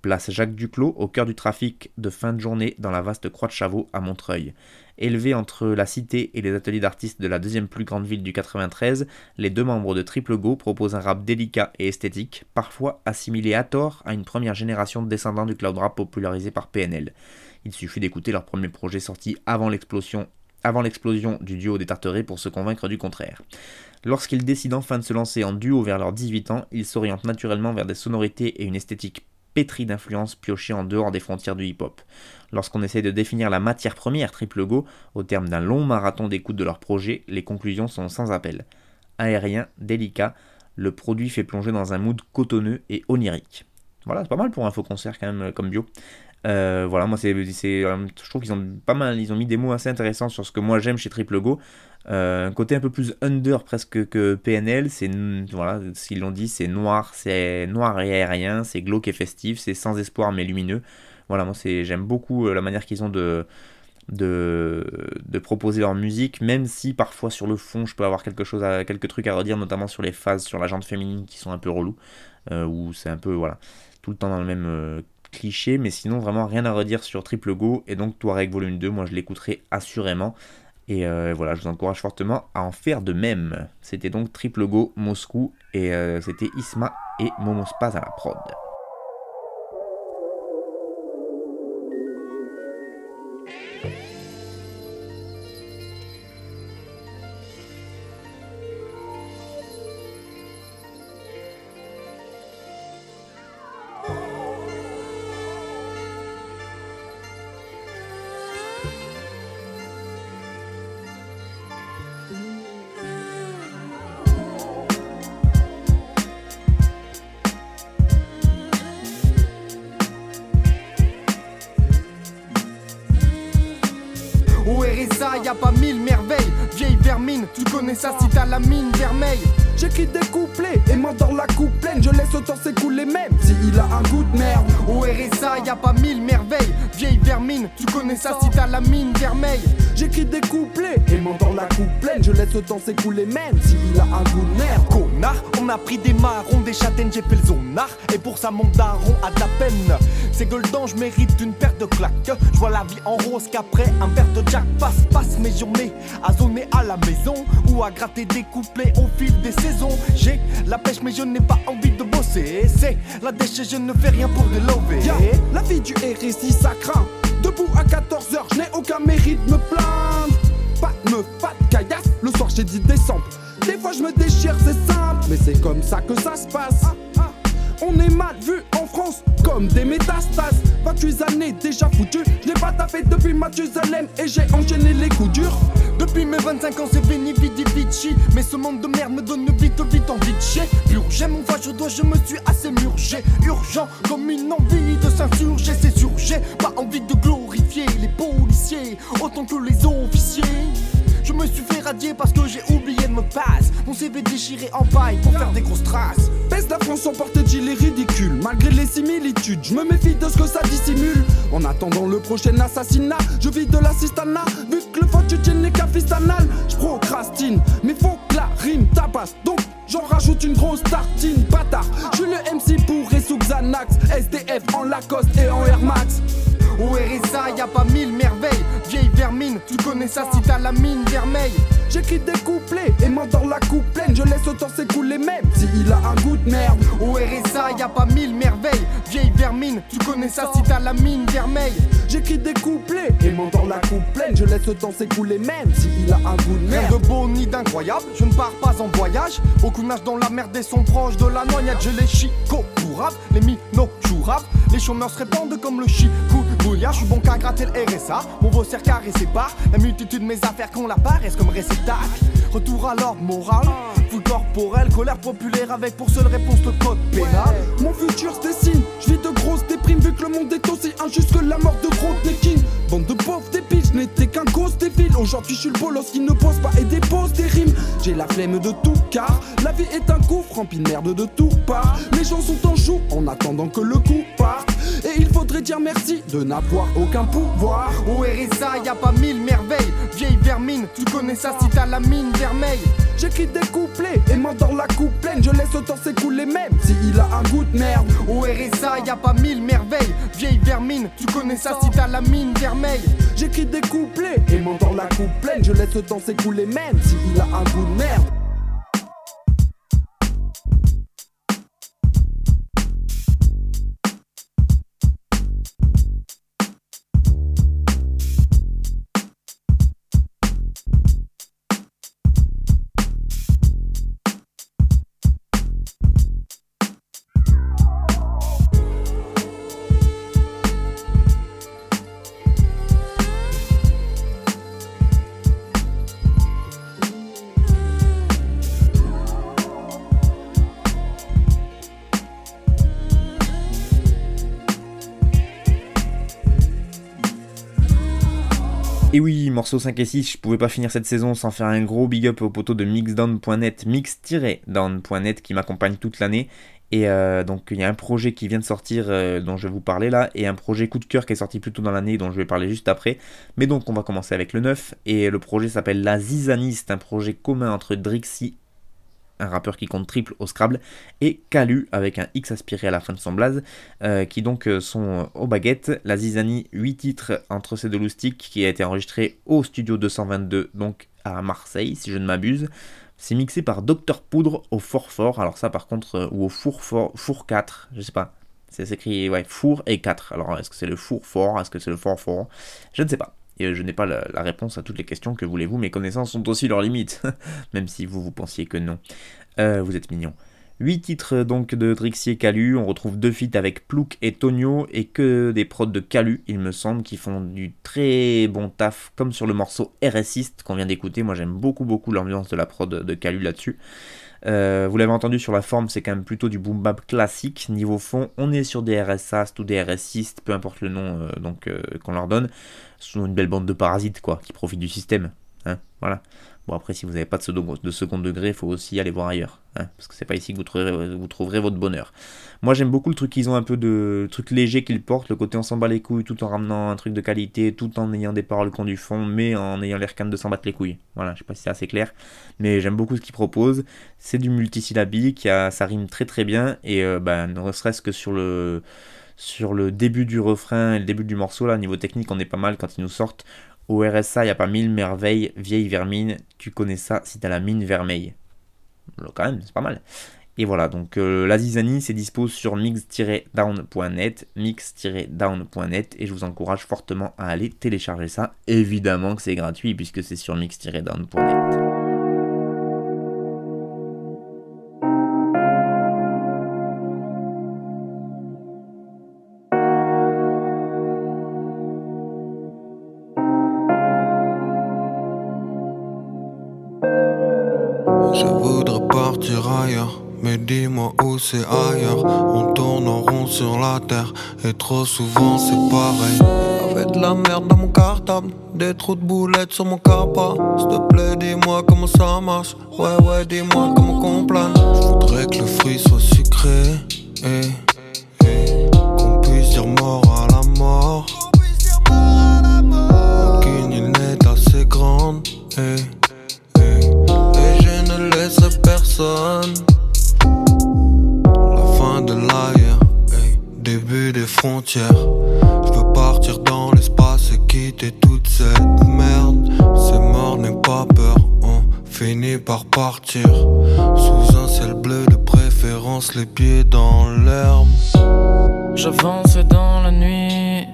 Place Jacques Duclos, au cœur du trafic de fin de journée dans la vaste Croix de Chavaux à Montreuil. Élevé entre la cité et les ateliers d'artistes de la deuxième plus grande ville du 93, les deux membres de Triple Go proposent un rap délicat et esthétique, parfois assimilé à tort à une première génération de descendants du cloud rap popularisé par PNL. Il suffit d'écouter leur premier projet sorti avant l'explosion avant l'explosion du duo des Tarterets pour se convaincre du contraire. Lorsqu'ils décident enfin de se lancer en duo vers leurs 18 ans, ils s'orientent naturellement vers des sonorités et une esthétique pétrie d'influences piochées en dehors des frontières du hip-hop. Lorsqu'on essaie de définir la matière première Triple Go au terme d'un long marathon d'écoute de leur projet, les conclusions sont sans appel. Aérien, délicat, le produit fait plonger dans un mood cotonneux et onirique. Voilà, c'est pas mal pour un faux concert quand même comme bio. Euh, voilà, moi c'est, je trouve qu'ils ont pas mal, ils ont mis des mots assez intéressants sur ce que moi j'aime chez Triple Go. Euh, un côté un peu plus under presque que PNL, c'est voilà, s'ils l'ont dit, c'est noir, c'est noir et aérien, c'est glauque et festif, c'est sans espoir mais lumineux. Voilà, moi c'est, j'aime beaucoup euh, la manière qu'ils ont de, de, de proposer leur musique, même si parfois sur le fond je peux avoir quelque chose à, quelques trucs à redire, notamment sur les phases sur la jante féminine qui sont un peu relous, euh, où c'est un peu voilà, tout le temps dans le même euh, cliché, mais sinon vraiment rien à redire sur Triple Go et donc Touareg Volume 2, moi je l'écouterai assurément. Et euh, voilà, je vous encourage fortement à en faire de même. C'était donc Triple Go Moscou et euh, c'était Isma et Momospaz à la prod. Connais ça si t'as la mine vermeille. J'écris des couplets et m'endors la coupe pleine. Je laisse autant s'écouler même s'il a un goût de merde. Au RSA, y a pas mille merveilles. Vieille vermine, tu connais ça si t'as la mine vermeille. J'écris des couplets et m'endors la coupe pleine. Je laisse autant s'écouler même s'il a un goût de merde. On a pris des marrons, des châtaignes, j'ai fait le zonard. Et pour ça, mon daron a de la peine. C'est golden, je mérite une paire de claques. Je vois la vie en rose qu'après un verre de Jack passe. Passe mes journées à zoner à la maison ou à gratter des couplets au fil des saisons. J'ai la pêche, mais je n'ai pas envie de bosser. C'est la déchet, je ne fais rien pour de l'OV. Yeah, la vie du RSI, ça craint. Debout à 14h, je n'ai aucun mérite me plaindre. Pas de meuf, pas de caillasse. Le soir, j'ai dit décembre. Des fois, je me déchire, c'est simple. Mais c'est comme ça que ça se passe. On est mal vu en France comme des métastases. 28 années déjà foutu. Je n'ai pas taffé depuis Mathusalem et j'ai enchaîné les coups durs. Depuis mes 25 ans, c'est veni vidi vici. Mais ce monde de merde me donne vite, vite envie de chier. Purger mon va, je dois, je me suis assez murgé. Urgent comme une envie de s'insurger. C'est sûr, j'ai pas envie de glorifier les policiers autant que les officiers. Je me suis fait radier parce que j'ai oublié me passe. Mon CV déchiré en paille pour faire des grosses traces. Baisse la France en porte gilet ridicule. Malgré les similitudes, je me méfie de ce que ça dissimule. En attendant le prochain assassinat, je vis de l'assistanat. Vu que le fortune n'est qu'un fils je procrastine. Mais faut que la rime tabasse. Donc J'en rajoute une grosse tartine, bâtard. Je suis le MC pour Xanax, SDF en Lacoste et en Air Max. Au RSA, y a pas mille merveilles. Vieille vermine, tu connais ça si t'as la mine vermeille. J'écris des couplets et m'endors la coupe pleine. Je laisse autant s'écouler même s'il a un goût de merde. Au RSA, y a pas mille merveilles. Vieille vermine, tu connais ça si t'as la mine vermeille. J'écris des couplets et m'endors la coupe pleine. Je laisse autant s'écouler même s'il a un goût de Rien merde. de beau ni d'incroyable, je ne pars pas en voyage. Beaucoup nagent dans la merde et sont proches de la noyade. Je les chico les mino rap. Les chômeurs se répandent comme le bouillard. Je suis bon qu'à gratter le RSA. Mon beau cercle caressé par la multitude de mes affaires qu'on la paresse comme réceptacle. Retour à l'ordre moral, foule corporelle, colère populaire avec pour seule réponse le code pénal. Mon futur se dessine, je vis de grosses déprimes vu que le monde est aussi injuste que la mort de Rodney King. Bande de pauvres débiles, je n'étais qu'un gosse débile. Aujourd'hui, je suis le bolos qui ne pose pas et dépose des rimes. J'ai la flemme de tout car la vie est un gouffre rempli de merde de tout part. Les gens sont en joue en attendant que le coup parte. Il faudrait dire merci de n'avoir aucun pouvoir. Au RSA, y a pas mille merveilles. Vieille vermine, tu connais ça si t'as la mine vermeille. J'écris des couplets et m'endors la coupe pleine. Je laisse autant s'écouler même s'il a un goût de merde. Au RSA, y a pas mille merveilles. Vieille vermine, tu connais ça si t'as la mine vermeille. J'écris des couplets et m'endors la coupe pleine. Je laisse autant s'écouler même s'il a un goût de merde. Morceau 5 et 6, je pouvais pas finir cette saison sans faire un gros big up au poteau de mixdown.net, mix-down.net qui m'accompagne toute l'année. Et euh, donc il y a un projet qui vient de sortir euh, dont je vais vous parler là, et un projet coup de cœur qui est sorti plus tôt dans l'année dont je vais parler juste après. Mais donc on va commencer avec le 9, et le projet s'appelle La Zizaniste, un projet commun entre Drixie, un rappeur qui compte triple au Scrabble, et Calu avec un X aspiré à la fin de son blaze, euh, qui donc euh, sont euh, aux baguettes. La Zizanie, 8 titres entre ces deux loustiques, qui a été enregistré au studio 222, donc à Marseille, si je ne m'abuse. C'est mixé par Dr Poudre au Fort Fort, alors ça par contre, ou au Four Fort, Four 4, je sais pas. C'est écrit, ouais, Four et 4. Alors est-ce que c'est le Four Fort, est-ce que c'est le Fort Fort Je ne sais pas. Euh, je n'ai pas la, réponse à toutes les questions que voulez-vous, mes connaissances sont aussi leurs limites, [LAUGHS] même si vous vous pensiez que non. Euh, vous êtes mignons. 8 titres donc de Drixie et Calu, on retrouve deux feats avec Plouk et Tonio et que des prods de Calu, il me semble, qui font du très bon taf, comme sur le morceau RSiste qu'on vient d'écouter. Moi j'aime beaucoup beaucoup l'ambiance de la prod de Calu là-dessus. Euh, vous l'avez entendu sur la forme, c'est quand même plutôt du boom bap classique. Niveau fond, on est sur des RSast ou des RSistes, peu importe le nom euh, donc euh, qu'on leur donne. Ce sont une belle bande de parasites quoi, qui profitent du système. Hein, voilà. Bon, après, si vous n'avez pas de de second degré, il faut aussi aller voir ailleurs. hein, parce que c'est pas ici que vous trouverez, votre bonheur. Moi, j'aime beaucoup le truc qu'ils ont un peu de truc léger qu'ils portent, le côté on s'en bat les couilles tout en ramenant un truc de qualité, tout en ayant des paroles qu'on du fond, mais en ayant l'air calme de s'en battre les couilles. Voilà, je sais pas si c'est assez clair, mais j'aime beaucoup ce qu'ils proposent. C'est du multisyllabique, ça rime très très bien, et euh, bah, ne serait-ce que sur le sur le début du refrain et le début du morceau, là, niveau technique, on est pas mal quand ils nous sortent. Au RSA, il n'y a pas mille merveilles, vieille vermine, tu connais ça si t'as la mine vermeille. Quand même, c'est pas mal. Et voilà, donc euh, la zizanie, c'est dispo sur mix-down.net, mix-down.net, et je vous encourage fortement à aller télécharger ça. Évidemment que c'est gratuit, puisque c'est sur mix-down.net. c'est ailleurs. On tourne en rond sur la terre, et trop souvent c'est pareil. Y'avait de la merde dans mon cartable, des trous de boulettes sur mon capa. S'il te plaît, dis-moi comment ça marche. Ouais, ouais, dis-moi comment qu'on plane. Je voudrais que le fruit soit sucré, et qu'on puisse dire mort à la mort. Aucune île n'est assez grande, et et je ne laisserai personne. Frontières. Je veux partir dans l'espace et quitter toute cette merde. C'est mort, n'aie pas peur, on finit par partir. Sous un ciel bleu de préférence, les pieds dans l'herbe. J'avance dans la nuit,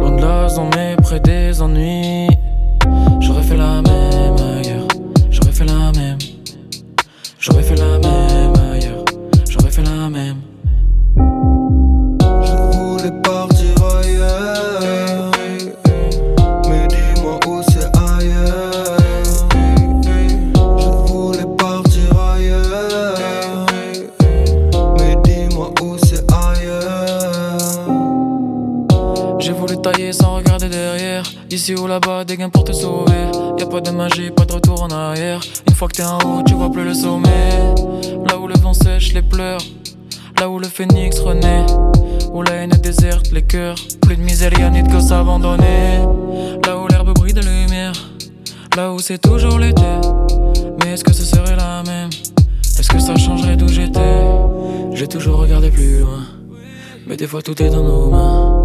loin de la zone près des ennuis. Plus de misère, y'a ni de abandonnés. Là où l'herbe brille de lumière. Là où c'est toujours l'été. Mais est-ce que ce serait la même? Est-ce que ça changerait d'où j'étais? J'ai toujours regardé plus loin. Mais des fois tout est dans nos mains.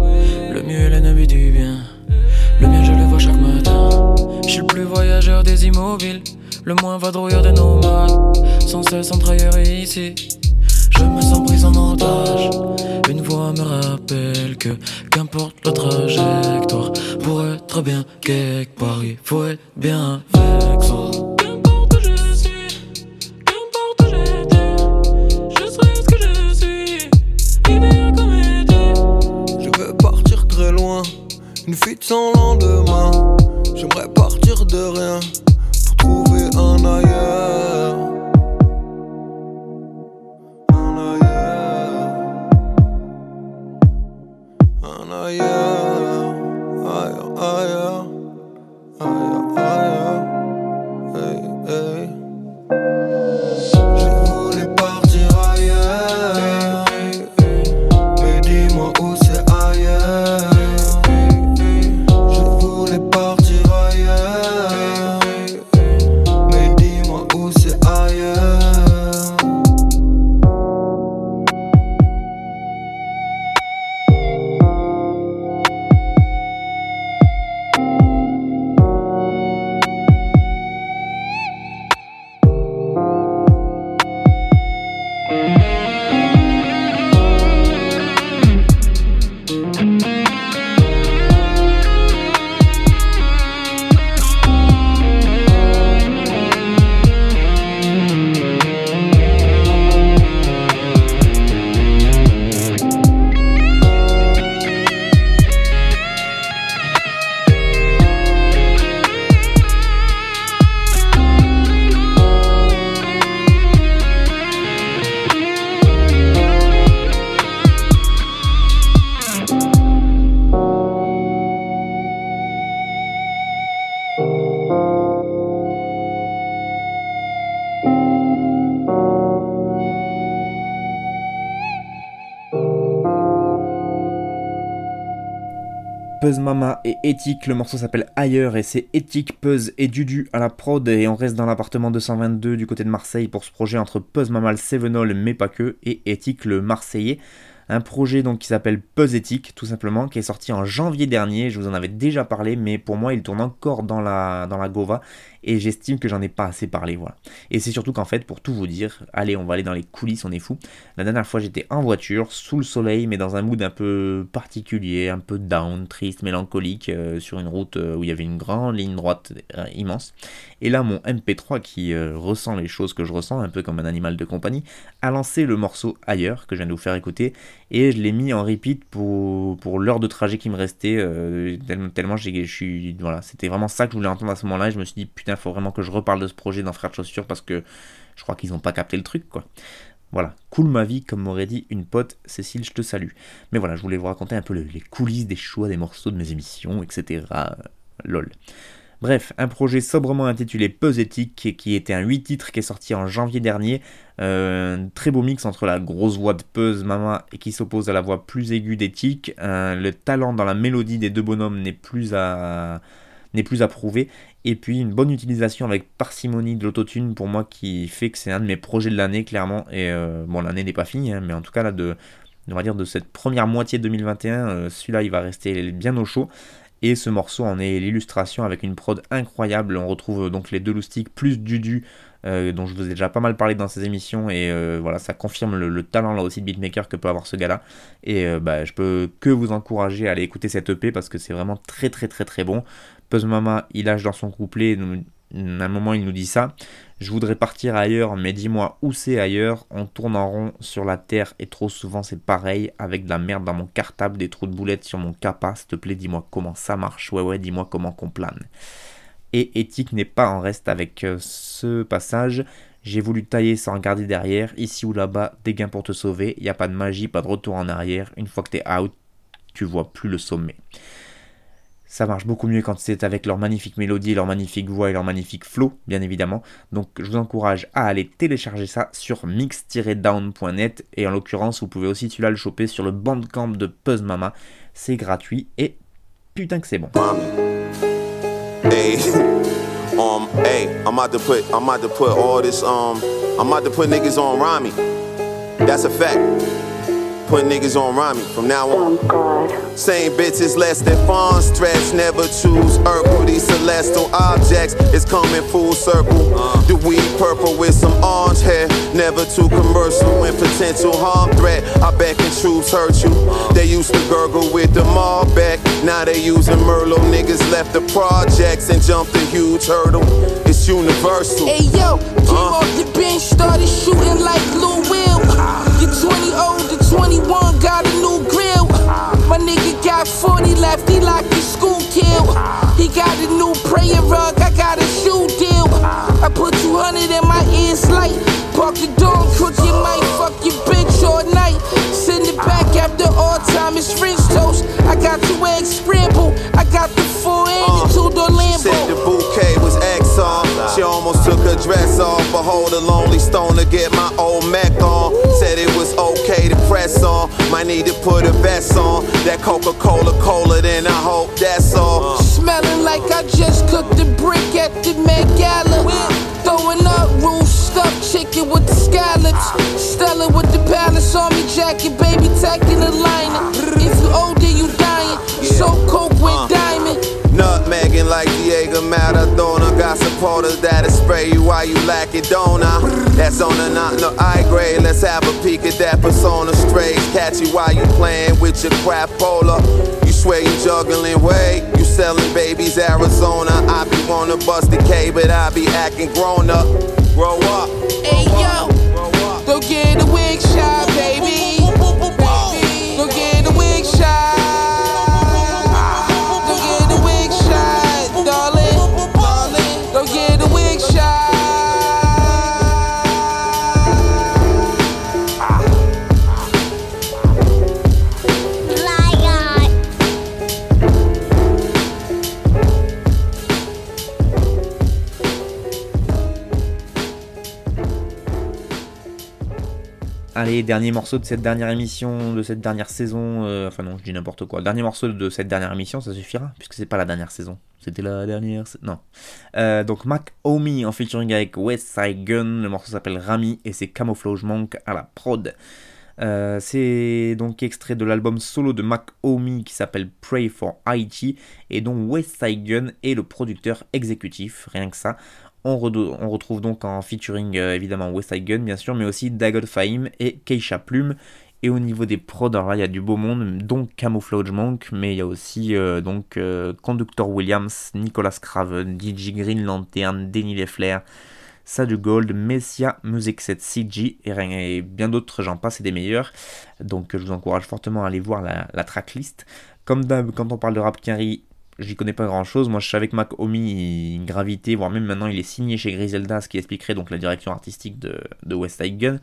Le mieux est l'ennemi du bien. Le mien, je le vois chaque matin. Je suis le plus voyageur des immobiles. Le moins vadrouilleur des nomades. Sans cesse en travailleur ici. Je me sens pris en otage. Une me rappelle que qu'importe la trajectoire, pour être bien quelque part, il faut être bien avec soi. Qu'importe où je suis, Puzz Mama et Ethic. Le morceau s'appelle Ailleurs et c'est Ethic, Puzz et Dudu à la prod. Et on reste dans l'appartement 222 du côté de Marseille pour ce projet entre Puzz Mama le Sevenol, mais pas que, et Ethic le Marseillais. Un projet donc qui s'appelle Ethic tout simplement, qui est sorti en janvier dernier. Je vous en avais déjà parlé, mais pour moi il tourne encore dans la, dans la Gova et j'estime que j'en ai pas assez parlé, voilà. Et c'est surtout qu'en fait, pour tout vous dire, allez, on va aller dans les coulisses, on est fou. La dernière fois, j'étais en voiture, sous le soleil, mais dans un mood un peu particulier, un peu down, triste, mélancolique, euh, sur une route euh, où il y avait une grande ligne droite euh, immense. Et là, mon MP3 qui ressent les choses que je ressens, un peu comme un animal de compagnie, a lancé le morceau ailleurs que je viens de vous faire écouter, et je l'ai mis en repeat pour, pour l'heure de trajet qui me restait, tellement, tellement je suis, voilà, c'était vraiment ça que je voulais entendre à ce moment-là, et je me suis dit putain il faut vraiment que je reparle de ce projet dans Frères de Chaussures parce que je crois qu'ils n'ont pas capté le truc, quoi. Voilà, cool ma vie, comme m'aurait dit une pote, Cécile, je te salue. Mais voilà, je voulais vous raconter un peu les coulisses des choix des morceaux de mes émissions, etc. lol. Bref, un projet sobrement intitulé Puzzétique, qui était un 8 titres qui est sorti en janvier dernier. Euh, très beau mix entre la grosse voix de Puzz Mama et qui s'oppose à la voix plus aiguë d'Éthique. le talent dans la mélodie des deux bonhommes n'est plus à n'est plus à prouver. Et puis une bonne utilisation avec parcimonie de l'autotune pour moi qui fait que c'est un de mes projets de l'année clairement. Et euh, bon l'année n'est pas finie, hein, mais en tout cas là de, on va dire de cette première moitié 2021, euh, celui-là il va rester bien au chaud. Et ce morceau en est l'illustration avec une prod incroyable. On retrouve donc les deux loustiques plus Dudu, euh, dont je vous ai déjà pas mal parlé dans ces émissions. Et voilà, ça confirme le, talent là aussi de beatmaker que peut avoir ce gars-là. Et bah, je peux que vous encourager à aller écouter cette EP parce que c'est vraiment très très très très bon. Puzz Mama, il lâche dans son couplet, à un moment il nous dit ça. Je voudrais partir ailleurs, mais dis-moi où c'est ailleurs. On tourne en rond sur la terre et trop souvent c'est pareil. Avec de la merde dans mon cartable, des trous de boulettes sur mon capa. S'il te plaît, dis-moi comment ça marche. Ouais, ouais, dis-moi comment qu'on plane. Et éthique n'est pas en reste avec euh, ce passage. J'ai voulu tailler sans regarder derrière. Ici ou là-bas, des gains pour te sauver. Y a pas de magie, pas de retour en arrière. Une fois que t'es out, tu vois plus le sommet. Ça marche beaucoup mieux quand c'est avec leur magnifique mélodie, leur magnifique voix et leur magnifique flow, bien évidemment. Donc je vous encourage à aller télécharger ça sur mix-down.net. Et en l'occurrence, vous pouvez aussi tu le choper sur le bandcamp de Puzz Mama. C'est gratuit et putain que c'est bon. Hey, [LAUGHS] um, I'm about to put all this, um, I'm about to put niggas on Rami. That's a fact. Put niggas on Rami from now on. Same bitches less than fun stretch. Never choose Urkel. These celestial objects is coming full circle. The weed purple with some orange hair. Never too commercial and potential harm threat. I bet and troops hurt you. They used to gurgle with the back. Now they using Merlot. Niggas left the projects and jumped a huge hurdle. It's universal. Hey yo, came uh. off the bench, started shooting like Lou You're 20 old to 21, got a new grill. My nigga got 40 left, he like his school kill. He got a new prayer rug, I got a shoe deal. I put 200 in my ears light. Park the door, crooked might fuck your bitch all night. Send it back after all time, it's French toast. I got two eggs scrambled, dress off. Behold, a lonely stone to get my old Mac on. Said it was okay to press on. Might need to put a vest on. That Coca Cola Cola, then I hope that's all. Smelling like I just cooked a brick at the Met Gala. Throwing up roof stuffed chicken with the scallops. Stella with the palace army jacket, baby tacking the liner. If you older, Nutmegging like Diego Maradona. Got supporters that'll spray you while you lack it, don't I? That's on the not no eye grade. Let's have a peek at that persona strays. Catch you while you playing with your crap polar. You swear you juggling way. You selling babies Arizona. I be wanna bust the K, but I be acting grown up. Grow up. Hey yo, go get a wig shot, baby. Allez, dernier morceau de cette dernière émission, de cette dernière saison. euh, enfin non, je dis n'importe quoi. Dernier morceau de cette dernière émission, ça suffira, puisque c'est pas la dernière saison. C'était la dernière. Non. Euh, donc Mac Omi en featuring avec West Side Gun. Le morceau s'appelle Rami et c'est Camouflage Monk à la prod. Euh, c'est donc extrait de l'album solo de Mac Omi qui s'appelle Pray for Haiti et dont West Side Gun est le producteur exécutif, rien que ça. On, retrouve donc en featuring euh, évidemment West Side Gun bien sûr, mais aussi Dagon Fahim et Keisha Plume. Et au niveau des prods, là il y a du beau monde, donc Camouflage Monk, mais il y a aussi euh, donc euh, Conductor Williams, Nicolas Craven, DJ Green Lantern, Denny Lefler, Sadu Gold, Messia, Music Set CG et, bien d'autres, j'en passe et des meilleurs. Donc je vous encourage fortement à aller voir la, la tracklist. Comme d'hab, quand on parle de rap Quinry, j'y connais pas grand chose. Moi je savais que Mac Omi il gravitait, voire même maintenant il est signé chez Griselda, ce qui expliquerait donc la direction artistique de, de West Side Gun.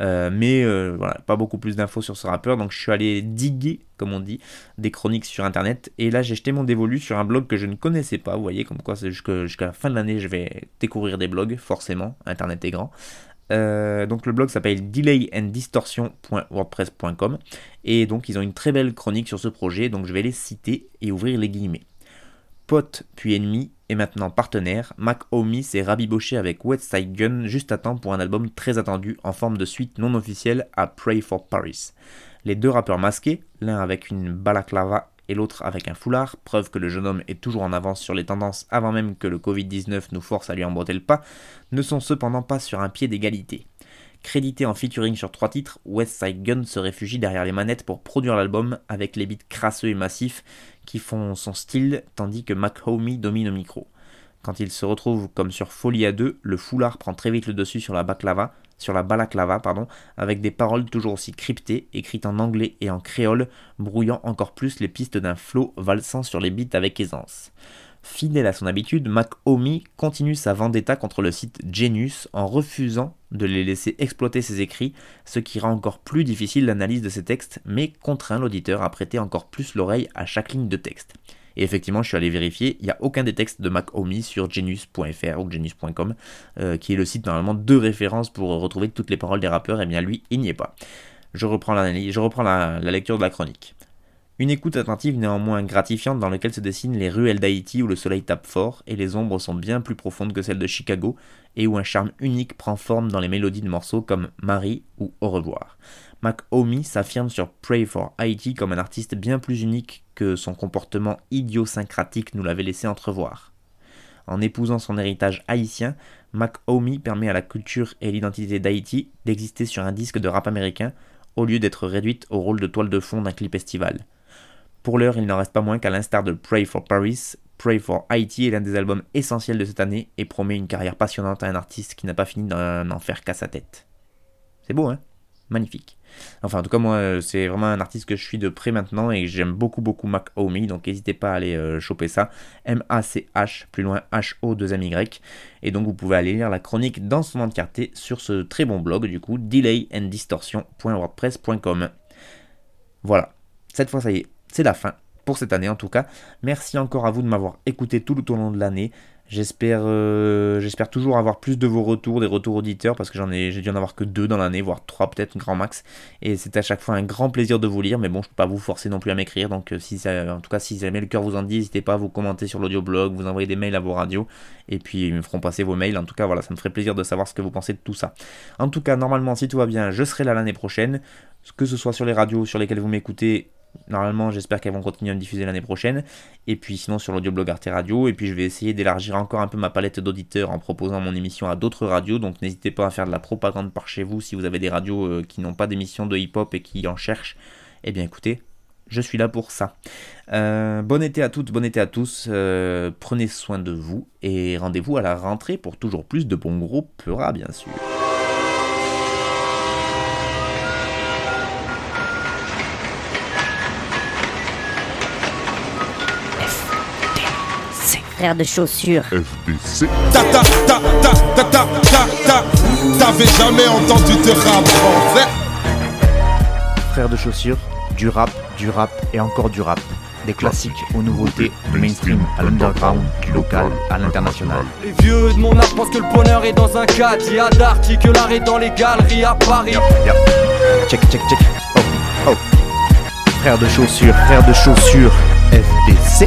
Euh, mais euh, voilà, pas beaucoup plus d'infos sur ce rappeur, donc je suis allé diguer, comme on dit, des chroniques sur internet. Et là, j'ai jeté mon dévolu sur un blog que je ne connaissais pas. Vous voyez, comme quoi, jusqu'à la fin de l'année, je vais découvrir des blogs, forcément. Internet est grand. Euh, donc le blog s'appelle delayandistortion.wordpress.com et donc ils ont une très belle chronique sur ce projet donc je vais les citer et ouvrir les guillemets. Pote puis ennemi et maintenant partenaire, Mac Omi s'est rabiboché avec West Side Gun juste à temps pour un album très attendu en forme de suite non officielle à Pray for Paris. Les deux rappeurs masqués, l'un avec une balaclava et l'autre avec un foulard, preuve que le jeune homme est toujours en avance sur les tendances avant même que le Covid-19 nous force à lui emboîter le pas, ne sont cependant pas sur un pied d'égalité. Crédité en featuring sur trois titres, West Side Gun se réfugie derrière les manettes pour produire l'album avec les beats crasseux et massifs qui font son style tandis que McHomie domine au micro. Quand il se retrouve comme sur Folie à 2, le foulard prend très vite le dessus sur la baklava, balaclava, avec des paroles toujours aussi cryptées, écrites en anglais et en créole, brouillant encore plus les pistes d'un flow valsant sur les beats avec aisance. Fidèle à son habitude, McHomie continue sa vendetta contre le site Genius en refusant de les laisser exploiter ses écrits, ce qui rend encore plus difficile l'analyse de ses textes, mais contraint l'auditeur à prêter encore plus l'oreille à chaque ligne de texte. Et effectivement, je suis allé vérifier, il n'y a aucun des textes de McHomie sur genius.fr ou genius.com, euh, qui est le site normalement de référence pour retrouver toutes les paroles des rappeurs, et bien lui, il n'y est pas. Je reprends, je reprends la lecture de la chronique. Une écoute attentive néanmoins gratifiante dans laquelle se dessinent les ruelles d'Haïti où le soleil tape fort et les ombres sont bien plus profondes que celles de Chicago et où un charme unique prend forme dans les mélodies de morceaux comme Marie ou Au revoir. McHomie s'affirme sur Pray for Haiti comme un artiste bien plus unique que son comportement idiosyncratique nous l'avait laissé entrevoir. En épousant son héritage haïtien, McHomie permet à la culture et l'identité d'Haïti d'exister sur un disque de rap américain au lieu d'être réduite au rôle de toile de fond d'un clip estival. Pour l'heure, il n'en reste pas moins qu'à l'instar de Pray for Paris, Pray for Haiti est l'un des albums essentiels de cette année et promet une carrière passionnante à un artiste qui n'a pas fini d'en faire qu'à sa tête. C'est beau, hein? Magnifique. Enfin, en tout cas, moi, euh, c'est vraiment un artiste que je suis de près maintenant et j'aime beaucoup, beaucoup Mac Homie, donc n'hésitez pas à aller euh, choper ça. M-A-C-H, plus loin H-O-2-M-Y. Et donc, vous pouvez aller lire la chronique dans son entièreté sur ce très bon blog, du coup, delayandistortion.wordpress.com. Voilà. Cette fois, ça y est, c'est la fin. Pour cette année en tout cas. Merci encore à vous de m'avoir écouté tout le long de l'année. J'espère euh, j'espère toujours avoir plus de vos retours, des retours auditeurs, parce que j'en ai, j'ai dû en avoir que deux dans l'année, voire trois peut-être, grand max. Et c'est à chaque fois un grand plaisir de vous lire, mais bon, je peux pas vous forcer non plus à m'écrire. Donc, euh, si ça, en tout cas, si jamais le cœur vous en dit, n'hésitez pas à vous commenter sur l'audioblog, vous envoyer des mails à vos radios, et puis ils me feront passer vos mails. En tout cas, voilà, ça me ferait plaisir de savoir ce que vous pensez de tout ça. En tout cas, normalement, si tout va bien, je serai là l'année prochaine, que ce soit sur les radios sur lesquelles vous m'écoutez Normalement, j'espère qu'elles vont continuer à me diffuser l'année prochaine. Et puis sinon sur l'audioblog Arte Radio. Et puis je vais essayer d'élargir encore un peu ma palette d'auditeurs en proposant mon émission à d'autres radios. Donc n'hésitez pas à faire de la propagande par chez vous si vous avez des radios euh, qui n'ont pas d'émission de hip-hop et qui en cherchent. Eh bien écoutez, je suis là pour ça. Euh, bon été à toutes, bon été à tous. Euh, prenez soin de vous et rendez-vous à la rentrée pour toujours plus de bons gros peuras bien sûr. Frère de chaussures. FBC. Ta ta ta ta ta ta ta ta. T'avais jamais entendu de rap français Frère de chaussures, du rap, du rap et encore du rap. Des classiques aux nouveautés, du mainstream à l'underground, du local à l'international. Les vieux de mon âge pensent que le bonheur est dans un cadre. Y'a d'Arty que l'art est dans les galeries à Paris. Check, check, check. Oh, oh. Frère de chaussures, frère de chaussures, FDC.